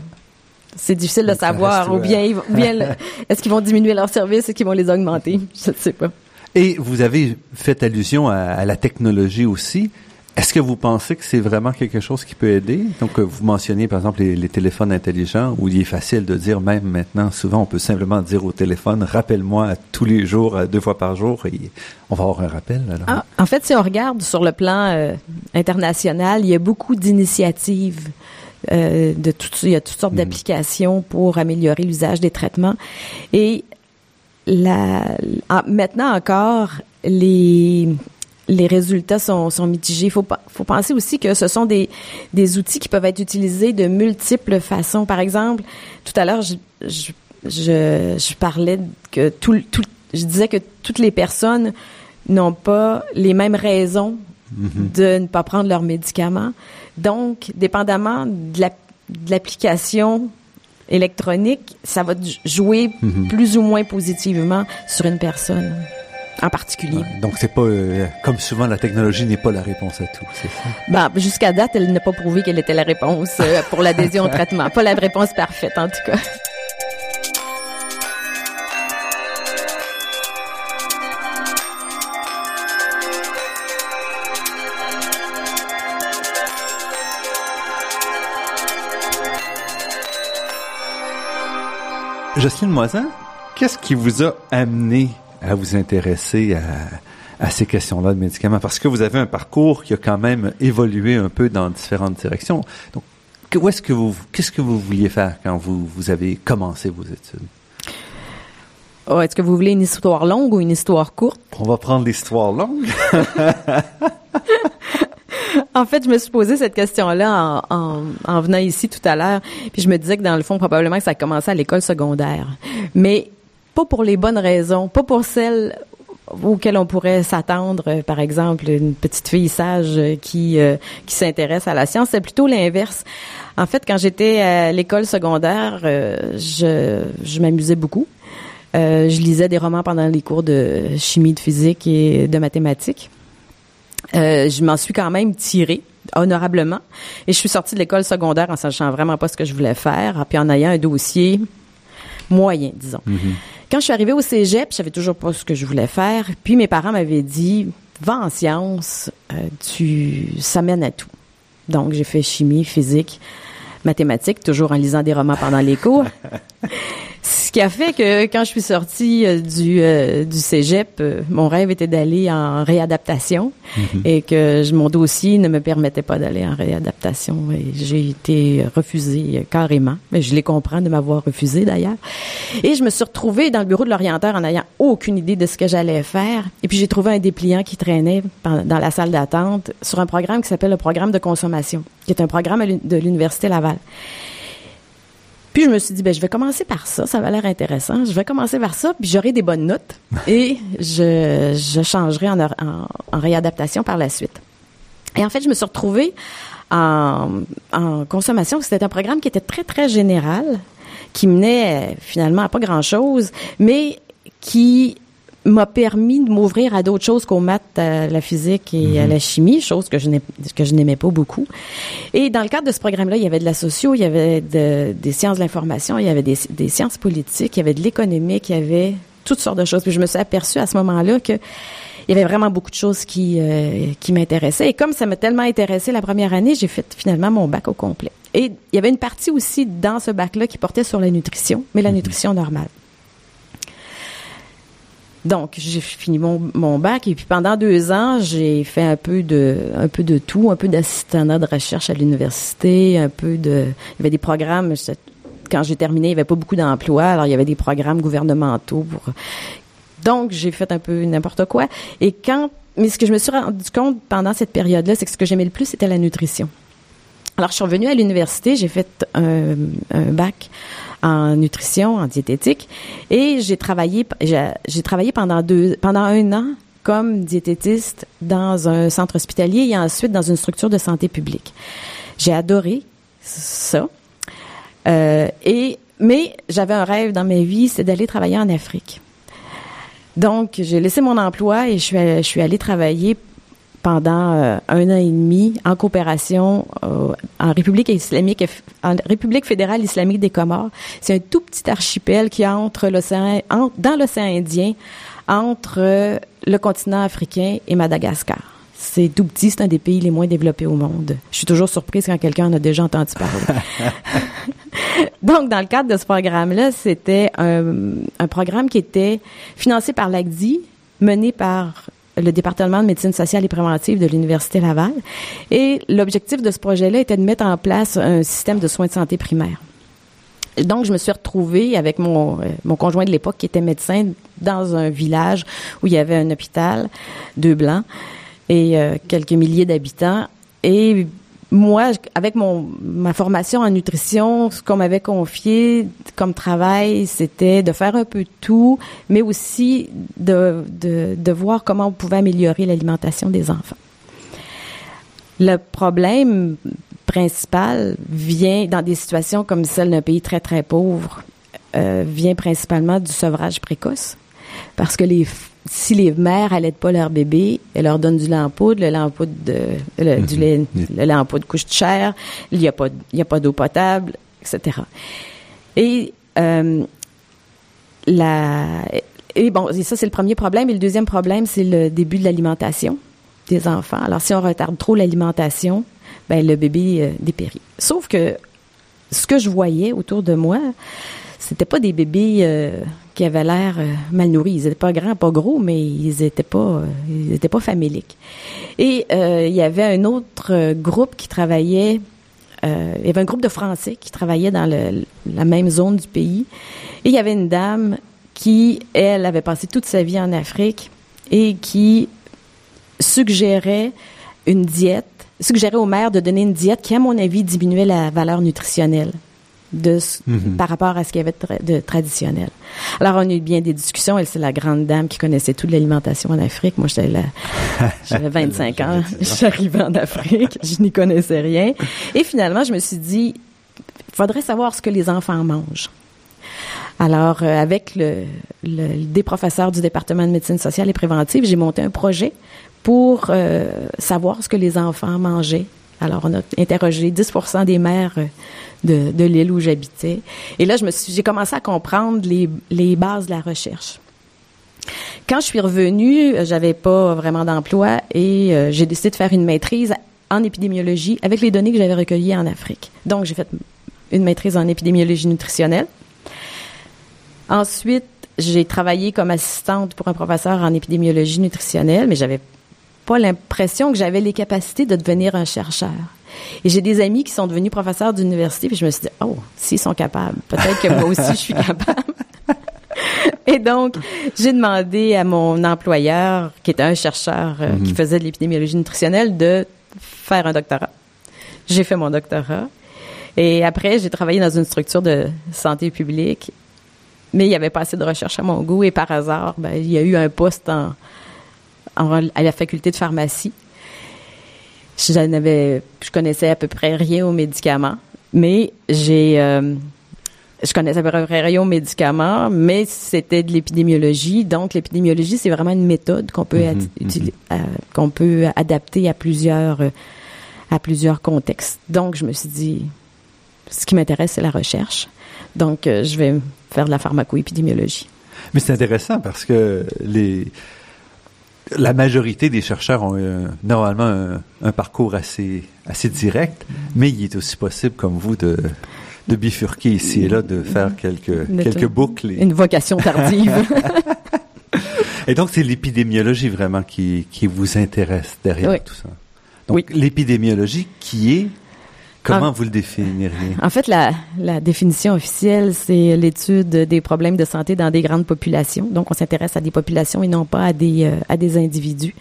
c'est difficile de savoir. Ou bien, bien est-ce qu'ils vont diminuer leurs services, est-ce qu'ils vont les augmenter? Je ne sais pas. Et vous avez fait allusion à, la technologie aussi. Est-ce que vous pensez que c'est vraiment quelque chose qui peut aider? Donc, euh, vous mentionnez par exemple les, téléphones intelligents où il est facile de dire même maintenant, souvent on peut simplement dire au téléphone, rappelle-moi tous les jours, deux fois par jour, et on va avoir un rappel. Ah, en fait, si on regarde sur le plan euh, international, il y a beaucoup d'initiatives euh, de il y a toutes sortes mhm. d'applications pour améliorer l'usage des traitements. Et la, maintenant encore, les les résultats sont, sont mitigés. Il faut, faut penser aussi que ce sont des, des outils qui peuvent être utilisés de multiples façons. Par exemple, tout à l'heure, je, je, je, parlais que tout, tout, je disais que toutes les personnes n'ont pas les mêmes raisons mhm. de ne pas prendre leurs médicaments. Donc, dépendamment de l'application électronique, ça va jouer mhm. plus ou moins positivement sur une personne en particulier. donc c'est pas euh, comme souvent la technologie n'est pas la réponse à tout, c'est ça. Ben, jusqu'à date, elle n'a pas prouvé qu'elle était la réponse euh, pour l'adhésion au traitement, pas la réponse parfaite en tout cas. Jocelyne Moisin, qu'est-ce qui vous a amené à vous intéresser à, ces questions-là de médicaments? Parce que vous avez un parcours qui a quand même évolué un peu dans différentes directions. Donc, où est-ce que vous, qu'est-ce que vous vouliez faire quand vous, vous avez commencé vos études? Oh, est-ce que vous voulez une histoire longue ou une histoire courte? On va prendre l'histoire longue. en fait, je me suis posé cette question-là en, en, venant ici tout à l'heure, puis je me disais que dans le fond, probablement que ça a commencé à l'école secondaire, mais pas pour les bonnes raisons, pas pour celles auxquelles on pourrait s'attendre, euh, par exemple, une petite fille sage euh, qui euh, qui s'intéresse à la science, c'est plutôt l'inverse. En fait, quand j'étais à l'école secondaire, je, je m'amusais beaucoup. je lisais des romans pendant les cours de chimie, de physique et de mathématiques. Je m'en suis quand même tirée honorablement. Et je suis sortie de l'école secondaire en sachant vraiment pas ce que je voulais faire, puis en ayant un dossier moyen, disons. Mm-hmm. Quand je suis arrivée au cégep, je savais toujours pas ce que je voulais faire. Puis mes parents m'avaient dit, va en sciences, euh, tu, ça mène à tout. Donc j'ai fait chimie, physique, mathématiques, toujours en lisant des romans pendant les cours. Ce qui a fait que quand je suis sortie euh, du, euh, du cégep, euh, mon rêve était d'aller en réadaptation mhm. et que mon dossier ne me permettait pas d'aller en réadaptation. Et j'ai été refusée carrément. Mais je les comprends de m'avoir refusée d'ailleurs. Et je me suis retrouvée dans le bureau de l'orienteur en n'ayant aucune idée de ce que j'allais faire. Et puis j'ai trouvé un dépliant qui traînait dans la salle d'attente sur un programme qui s'appelle le programme de consommation, qui est un programme de l'Université Laval. Puis je me suis dit, ben, je vais commencer par ça, ça va l'air intéressant. Je vais commencer par ça, puis j'aurai des bonnes notes et je, je changerai en, en, réadaptation par la suite. Et en fait, je me suis retrouvée en, en consommation. C'était un programme qui était très, très général, qui menait finalement à pas grand-chose, mais qui m'a permis de m'ouvrir à d'autres choses qu'aux maths, à la physique et à mhm. la chimie, chose que je que je n'aimais pas beaucoup. Et dans le cadre de ce programme-là, il y avait de la socio, il y avait de, des sciences de l'information, il y avait des, des, sciences politiques, il y avait de l'économique, il y avait toutes sortes de choses. Puis je me suis aperçue à ce moment-là que il y avait vraiment beaucoup de choses qui euh, qui m'intéressaient. Et comme ça m'a tellement intéressé la première année, j'ai fait finalement mon bac au complet. Et il y avait une partie aussi dans ce bac-là qui portait sur la nutrition, mais la mhm. nutrition normale. Donc, j'ai fini mon, bac et puis pendant deux ans, j'ai fait un peu de un peu de tout, un peu d'assistanat de recherche à l'université, un peu de il y avait des programmes quand j'ai terminé, il n'y avait pas beaucoup d'emplois, alors il y avait des programmes gouvernementaux pour donc j'ai fait un peu n'importe quoi et quand mais ce que je me suis rendu compte pendant cette période-là, c'est que ce que j'aimais le plus c'était la nutrition. Alors je suis revenue à l'université, j'ai fait un, un bac en nutrition, en diététique, et j'ai travaillé, j'ai travaillé pendant deux, pendant un an comme diététiste dans un centre hospitalier et ensuite dans une structure de santé publique. J'ai adoré ça. Euh, et mais j'avais un rêve dans ma vie, c'est d'aller travailler en Afrique. Donc, j'ai laissé mon emploi et je suis, je suis allée travailler pendant euh, un an et demi en coopération euh, en République islamique, en République fédérale islamique des Comores. C'est un tout petit archipel qui entre l'océan, dans l'océan Indien, entre euh, le continent africain et Madagascar. C'est tout petit, c'est un des pays les moins développés au monde. Je suis toujours surprise quand quelqu'un en a déjà entendu parler. Donc, dans le cadre de ce programme-là, c'était un, un programme qui était financé par l'ACDI, mené par le département de médecine sociale et préventive de l'Université Laval. Et l'objectif de ce projet-là était de mettre en place un système de soins de santé primaire. donc, je me suis retrouvée avec mon, euh, mon conjoint de l'époque qui était médecin dans un village où il y avait un hôpital, deux blancs et euh, quelques milliers d'habitants. Et moi, avec mon ma formation en nutrition, ce qu'on m'avait confié comme travail, c'était de faire un peu tout, mais aussi de, de, de voir comment on pouvait améliorer l'alimentation des enfants. Le problème principal vient dans des situations comme celle d'un pays très très pauvre, euh, vient principalement du sevrage précoce, parce que les si les mères n'allaitent pas leur bébé, elles leur donnent du lait en poudre, le lait en poudre de, le, du lait, le lait en poudre coûte cher, il n'y a pas, il y a pas d'eau potable, etc. Et, euh, la, et bon, et ça c'est le premier problème. Et le deuxième problème, c'est le début de l'alimentation des enfants. Alors, si on retarde trop l'alimentation, ben le bébé euh, dépérit. Sauf que ce que je voyais autour de moi, c'était pas des bébés euh, qui avaient l'air euh, mal nourris. Ils étaient pas grands, pas gros, mais ils étaient pas, euh, ils pas faméliques. Et il y avait un autre groupe qui travaillait. il y avait un groupe de Français qui travaillait dans la même zone du pays. Et il y avait une dame qui, elle, avait passé toute sa vie en Afrique et qui suggérait une diète, suggérait aux mères de donner une diète qui, à mon avis, diminuait la valeur nutritionnelle de mhm. par rapport à ce qu'il y avait de, traditionnel. Alors on a eu bien des discussions. Elle c'est la grande dame qui connaissait toute l'alimentation en Afrique. Moi j'étais là, j'avais 25 ans, j'arrivais en Afrique, je n'y connaissais rien. Et finalement je me suis dit, faudrait savoir ce que les enfants mangent. Alors, euh, avec le, le, des professeurs du département de médecine sociale et préventive, j'ai monté un projet pour euh, savoir ce que les enfants mangeaient. Alors, on a interrogé 10% des mères euh, de, l'île où j'habitais. Et là, j'ai commencé à comprendre les, bases de la recherche. Quand je suis revenue, j'avais pas vraiment d'emploi et euh, j'ai décidé de faire une maîtrise en épidémiologie avec les données que j'avais recueillies en Afrique. Donc, j'ai fait une maîtrise en épidémiologie nutritionnelle. Ensuite, j'ai travaillé comme assistante pour un professeur en épidémiologie nutritionnelle, mais j'avais pas l'impression que j'avais les capacités de devenir un chercheur. Et j'ai des amis qui sont devenus professeurs d'université, puis je me suis dit, oh, s'ils sont capables, peut-être que moi aussi je suis capable. Et donc, j'ai demandé à mon employeur, qui était un chercheur euh, qui mhm. faisait de l'épidémiologie nutritionnelle, de faire un doctorat. J'ai fait mon doctorat. Et après, j'ai travaillé dans une structure de santé publique. Mais il n'y avait pas assez de recherche à mon goût. Et par hasard, ben, il y a eu un poste en, à la faculté de pharmacie je connaissais à peu près rien aux médicaments, mais j'ai, euh, je connaissais à peu près rien aux médicaments, mais c'était de l'épidémiologie. Donc, l'épidémiologie, c'est vraiment une méthode qu'on peut, Mhm, utili- euh, qu'on peut adapter à plusieurs, euh, à plusieurs contextes. Donc, je me suis dit, ce qui m'intéresse, c'est la recherche. Donc, euh, je vais faire de la pharmacoépidémiologie. Mais c'est intéressant parce que les la majorité des chercheurs ont euh, normalement un, un parcours assez assez direct, mais il est aussi possible, comme vous, de de bifurquer ici et là, de faire quelques De quelques boucles. et- Une vocation tardive. Et donc, c'est l'épidémiologie vraiment qui, qui vous intéresse derrière Oui. tout ça. Donc, Oui. l'épidémiologie qui est, comment vous le définiriez? En fait, la, la définition officielle, c'est l'étude des problèmes de santé dans des grandes populations. Donc, on s'intéresse à des populations et non pas à des, euh, à des individus.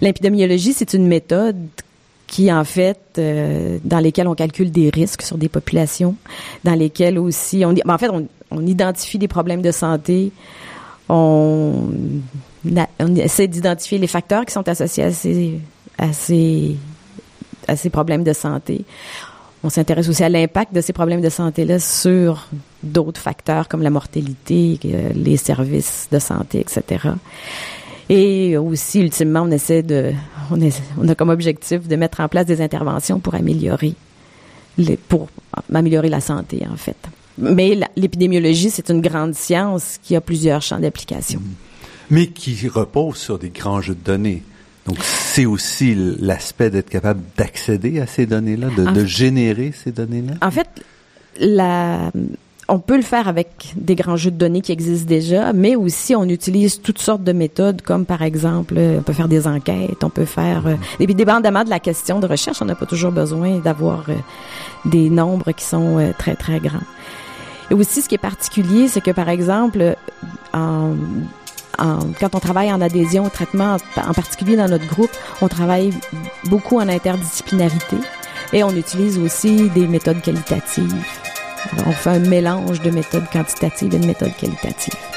L'épidémiologie, c'est une méthode qui, en fait, euh, dans lesquelles on calcule des risques sur des populations, dans lesquelles aussi, on, ben, en fait, on, on identifie des problèmes de santé, on, on essaie d'identifier les facteurs qui sont associés à ces, à ces, à ces problèmes de santé. On s'intéresse aussi à l'impact de ces problèmes de santé-là sur d'autres facteurs comme la mortalité, euh, les services de santé, etc. Et aussi, ultimement, on essaie de, on, a comme objectif de mettre en place des interventions pour améliorer, pour améliorer la santé, en fait. Mais l'épidémiologie, c'est une grande science qui a plusieurs champs d'application. Mais qui repose sur des grands jeux de données. Donc, c'est aussi l'aspect d'être capable d'accéder à ces données-là, de, de fait- générer ces données-là? En fait, la, on peut le faire avec des grands jeux de données qui existent déjà, mais aussi on utilise toutes sortes de méthodes, comme par exemple, euh, on peut faire des enquêtes, on peut faire, euh, et puis dépendamment de la question de recherche, on n'a pas toujours besoin d'avoir euh, des nombres qui sont euh, très très grands. Et aussi, ce qui est particulier, c'est que par exemple, en, quand on travaille en adhésion au traitement, en particulier dans notre groupe, on travaille beaucoup en interdisciplinarité et on utilise aussi des méthodes qualitatives. On fait un mélange de méthodes quantitatives et de méthodes qualitatives.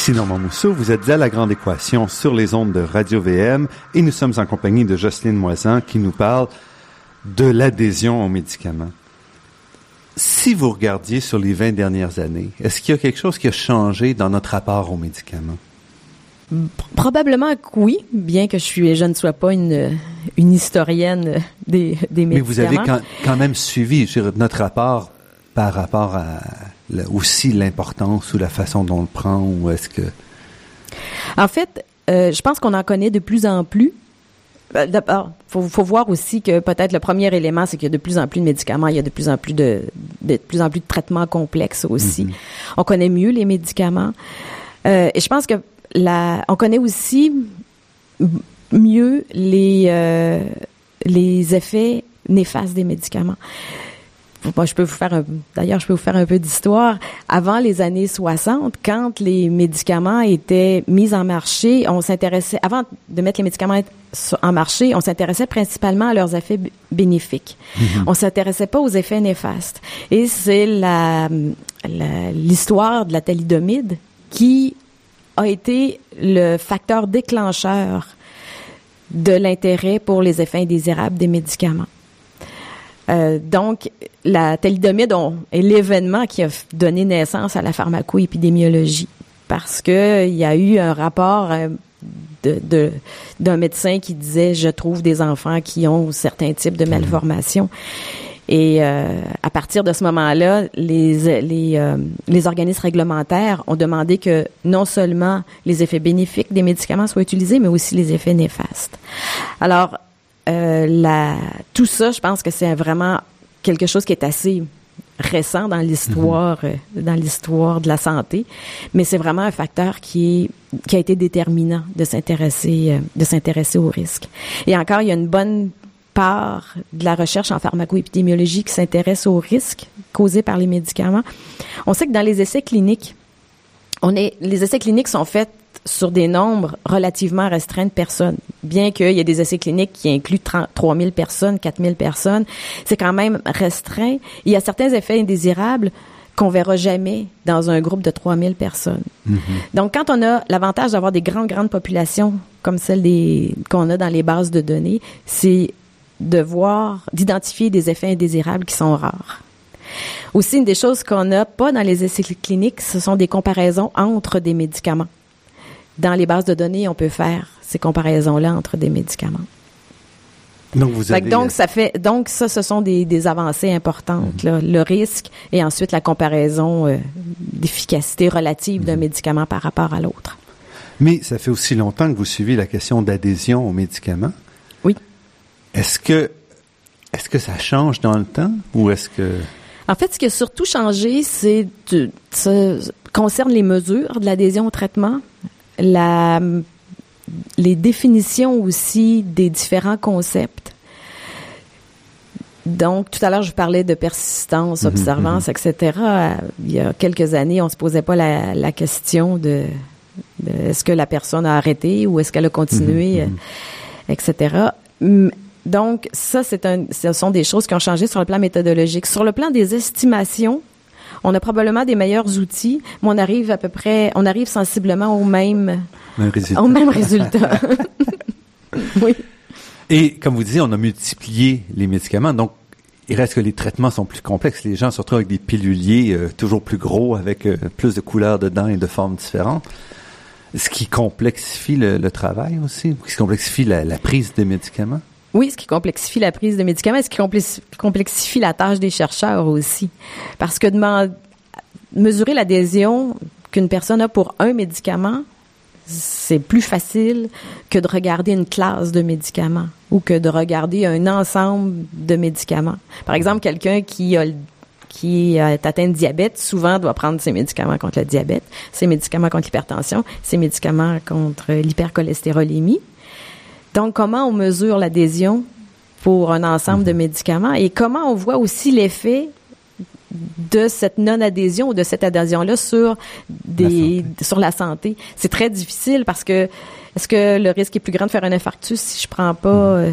Ici Normand Mousseau, vous êtes à La Grande Équation sur les ondes de Radio VM et nous sommes en compagnie de Jocelyne Moisan qui nous parle de l'adhésion aux médicaments. Si vous regardiez sur les 20 dernières années, est-ce qu'il y a quelque chose qui a changé dans notre rapport aux médicaments? Probablement que oui, bien que je, suis, je ne sois pas une, une historienne des, des Mais médicaments. vous avez quand, quand même suivi notre rapport par rapport à la- aussi l'importance ou la façon dont on le prend ou est-ce que... En fait, euh, je pense qu'on en connaît de plus en plus. Euh, D'abord, faut, faut voir aussi que peut-être le premier élément, c'est qu'il y a de plus en plus de médicaments, il y a de plus en plus de, de plus en plus de traitements complexes aussi. On connaît mieux les médicaments. Euh, et je pense que la, on connaît aussi mieux les euh, les effets néfastes des médicaments. Moi, je peux vous faire d'ailleurs, je peux vous faire un peu d'histoire. Avant les années 60, quand les médicaments étaient mis en marché, on s'intéressait, avant de mettre les médicaments en marché, on s'intéressait principalement à leurs effets bénéfiques. On s'intéressait pas aux effets néfastes. Et c'est la- l'histoire de la thalidomide qui a été le facteur déclencheur de l'intérêt pour les effets indésirables des médicaments. Euh, donc, la thalidomide est l'événement qui a donné naissance à la pharmacoépidémiologie parce que il y a eu un rapport euh, d'un médecin qui disait je trouve des enfants qui ont certains types de malformations et euh, à partir de ce moment-là, les les, euh, les organismes réglementaires ont demandé que non seulement les effets bénéfiques des médicaments soient utilisés, mais aussi les effets néfastes. Alors, euh, tout ça, je pense que c'est vraiment quelque chose qui est assez récent dans l'histoire euh, dans l'histoire de la santé, mais c'est vraiment un facteur qui a été déterminant de s'intéresser euh, de s'intéresser au risque. Et encore, il y a une bonne part de la recherche en pharmacoépidémiologie qui s'intéresse aux risques causés par les médicaments. On sait que dans les essais cliniques, les essais cliniques sont faits sur des nombres relativement restreints de personnes. Bien qu'il y ait des essais cliniques qui incluent 3 000 personnes, 4 000 personnes, c'est quand même restreint. Il y a certains effets indésirables qu'on verra jamais dans un groupe de 3000 personnes. Mm-hmm. Donc, quand on a l'avantage d'avoir des grandes, grandes populations comme celles qu'on a dans les bases de données, c'est de voir, d'identifier des effets indésirables qui sont rares. Aussi, une des choses qu'on n'a pas dans les essais cliniques, ce sont des comparaisons entre des médicaments. Dans les bases de données, on peut faire ces comparaisons-là entre des médicaments. Donc, vous avez... donc, ça fait, donc, ça, ce sont des, des avancées importantes, là, le risque et ensuite la comparaison euh, d'efficacité relative d'un mhm. médicament par rapport à l'autre. Mais ça fait aussi longtemps que vous suivez la question d'adhésion aux médicaments. Oui. Est-ce que, est-ce que ça change dans le temps ou est-ce que... En fait, ce qui a surtout changé, c'est, ça concerne les mesures de l'adhésion au traitement, la les définitions aussi des différents concepts. Donc, tout à l'heure, je vous parlais de persistance, mhm, observance, mhm. etc. Il y a quelques années, on se posait pas la, question de, est-ce que la personne a arrêté ou est-ce qu'elle a continué, mhm, euh, etc. Donc, ça, c'est un, ce sont des choses qui ont changé sur le plan méthodologique. Sur le plan des estimations, on a probablement des meilleurs outils, mais on arrive à peu près, on arrive sensiblement au même, résultat. au même résultat. oui. Et comme vous disiez, on a multiplié les médicaments, donc il reste que les traitements sont plus complexes. Les gens se retrouvent avec des piluliers euh, toujours plus gros, avec euh, plus de couleurs dedans et de formes différentes. Ce qui complexifie le, travail aussi, ce qui complexifie la, la prise des médicaments? Oui, ce qui complexifie la prise de médicaments, ce qui complexifie la tâche des chercheurs aussi. Parce que mesurer l'adhésion qu'une personne a pour un médicament, c'est plus facile que de regarder une classe de médicaments ou que de regarder un ensemble de médicaments. Par exemple, quelqu'un qui qui est atteint de diabète, souvent doit prendre ses médicaments contre le diabète, ses médicaments contre l'hypertension, ses médicaments contre l'hypercholestérolémie. Donc, comment on mesure l'adhésion pour un ensemble de médicaments? Et comment on voit aussi l'effet de cette non-adhésion ou de cette adhésion-là sur des la sur la santé? C'est très difficile parce que est-ce que le risque est plus grand de faire un infarctus si je prends pas mhm. euh,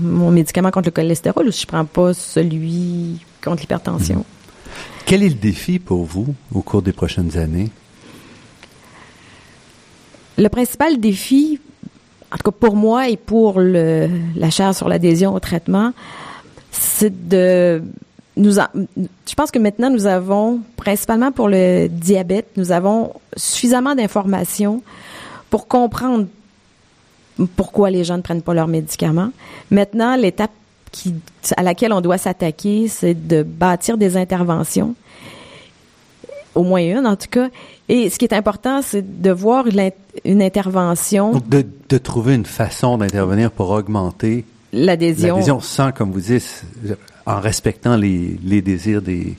mon médicament contre le cholestérol ou si je prends pas celui contre l'hypertension? Mhm. Quel est le défi pour vous au cours des prochaines années? Le principal défi en tout cas pour moi et pour le, la chaire sur l'adhésion au traitement, c'est de nous je pense que maintenant nous avons principalement pour le diabète, nous avons suffisamment d'informations pour comprendre pourquoi les gens ne prennent pas leurs médicaments. Maintenant, l'étape qui, à laquelle on doit s'attaquer, c'est de bâtir des interventions, au moins une en tout cas, et ce qui est important, c'est de voir une, intervention. Donc, de, de trouver une façon d'intervenir pour augmenter l'adhésion. L'adhésion sans, comme vous dites, en respectant les, les désirs des,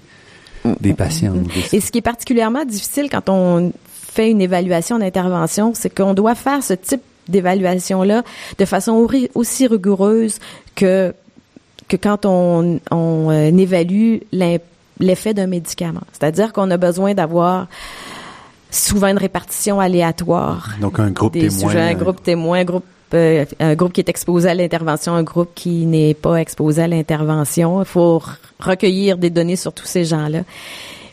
des patients. Et ce qui est particulièrement difficile quand on fait une évaluation d'intervention, c'est qu'on doit faire ce type d'évaluation-là de façon aussi rigoureuse que, que quand on, on euh, évalue l'effet d'un médicament. C'est-à-dire qu'on a besoin d'avoir souvent une répartition aléatoire. Donc un groupe témoin. un groupe témoin, un groupe euh, un groupe qui est exposé à l'intervention, un groupe qui n'est pas exposé à l'intervention. Il faut recueillir des données sur tous ces gens-là.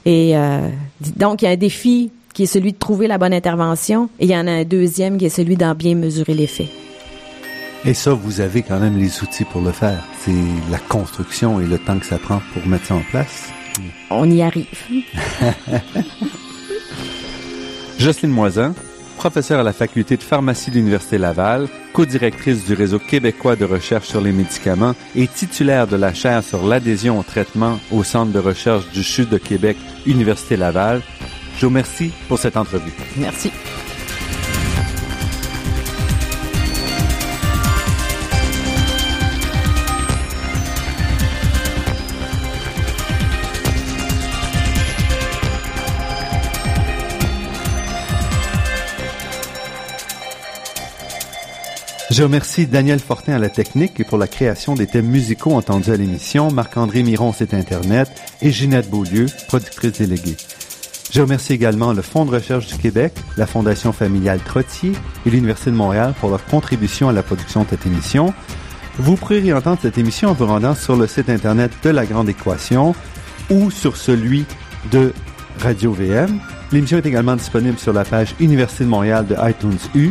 Et euh, donc, il y a un défi qui est celui de trouver la bonne intervention, et il y en a un deuxième qui est celui d'en bien mesurer l'effet. Et ça, vous avez quand même les outils pour le faire. C'est la construction et le temps que ça prend pour mettre ça en place. On y arrive. Jocelyne Moisin, professeure à la faculté de pharmacie de l'Université Laval, co-directrice du réseau québécois de recherche sur les médicaments et titulaire de la chaire sur l'adhésion au traitement au Centre de recherche du CHU de Québec, Université Laval. Je vous remercie pour cette entrevue. Merci. Je remercie Daniel Fortin à la technique et pour la création des thèmes musicaux entendus à l'émission, Marc-André Miron site Internet et Ginette Beaulieu, productrice déléguée. Je remercie également le Fonds de recherche du Québec, la Fondation familiale Trottier et l'Université de Montréal pour leur contribution à la production de cette émission. Vous pourrez réentendre cette émission en vous rendant sur le site Internet de La Grande Équation ou sur celui de Radio VM. L'émission est également disponible sur la page Université de Montréal de iTunes U.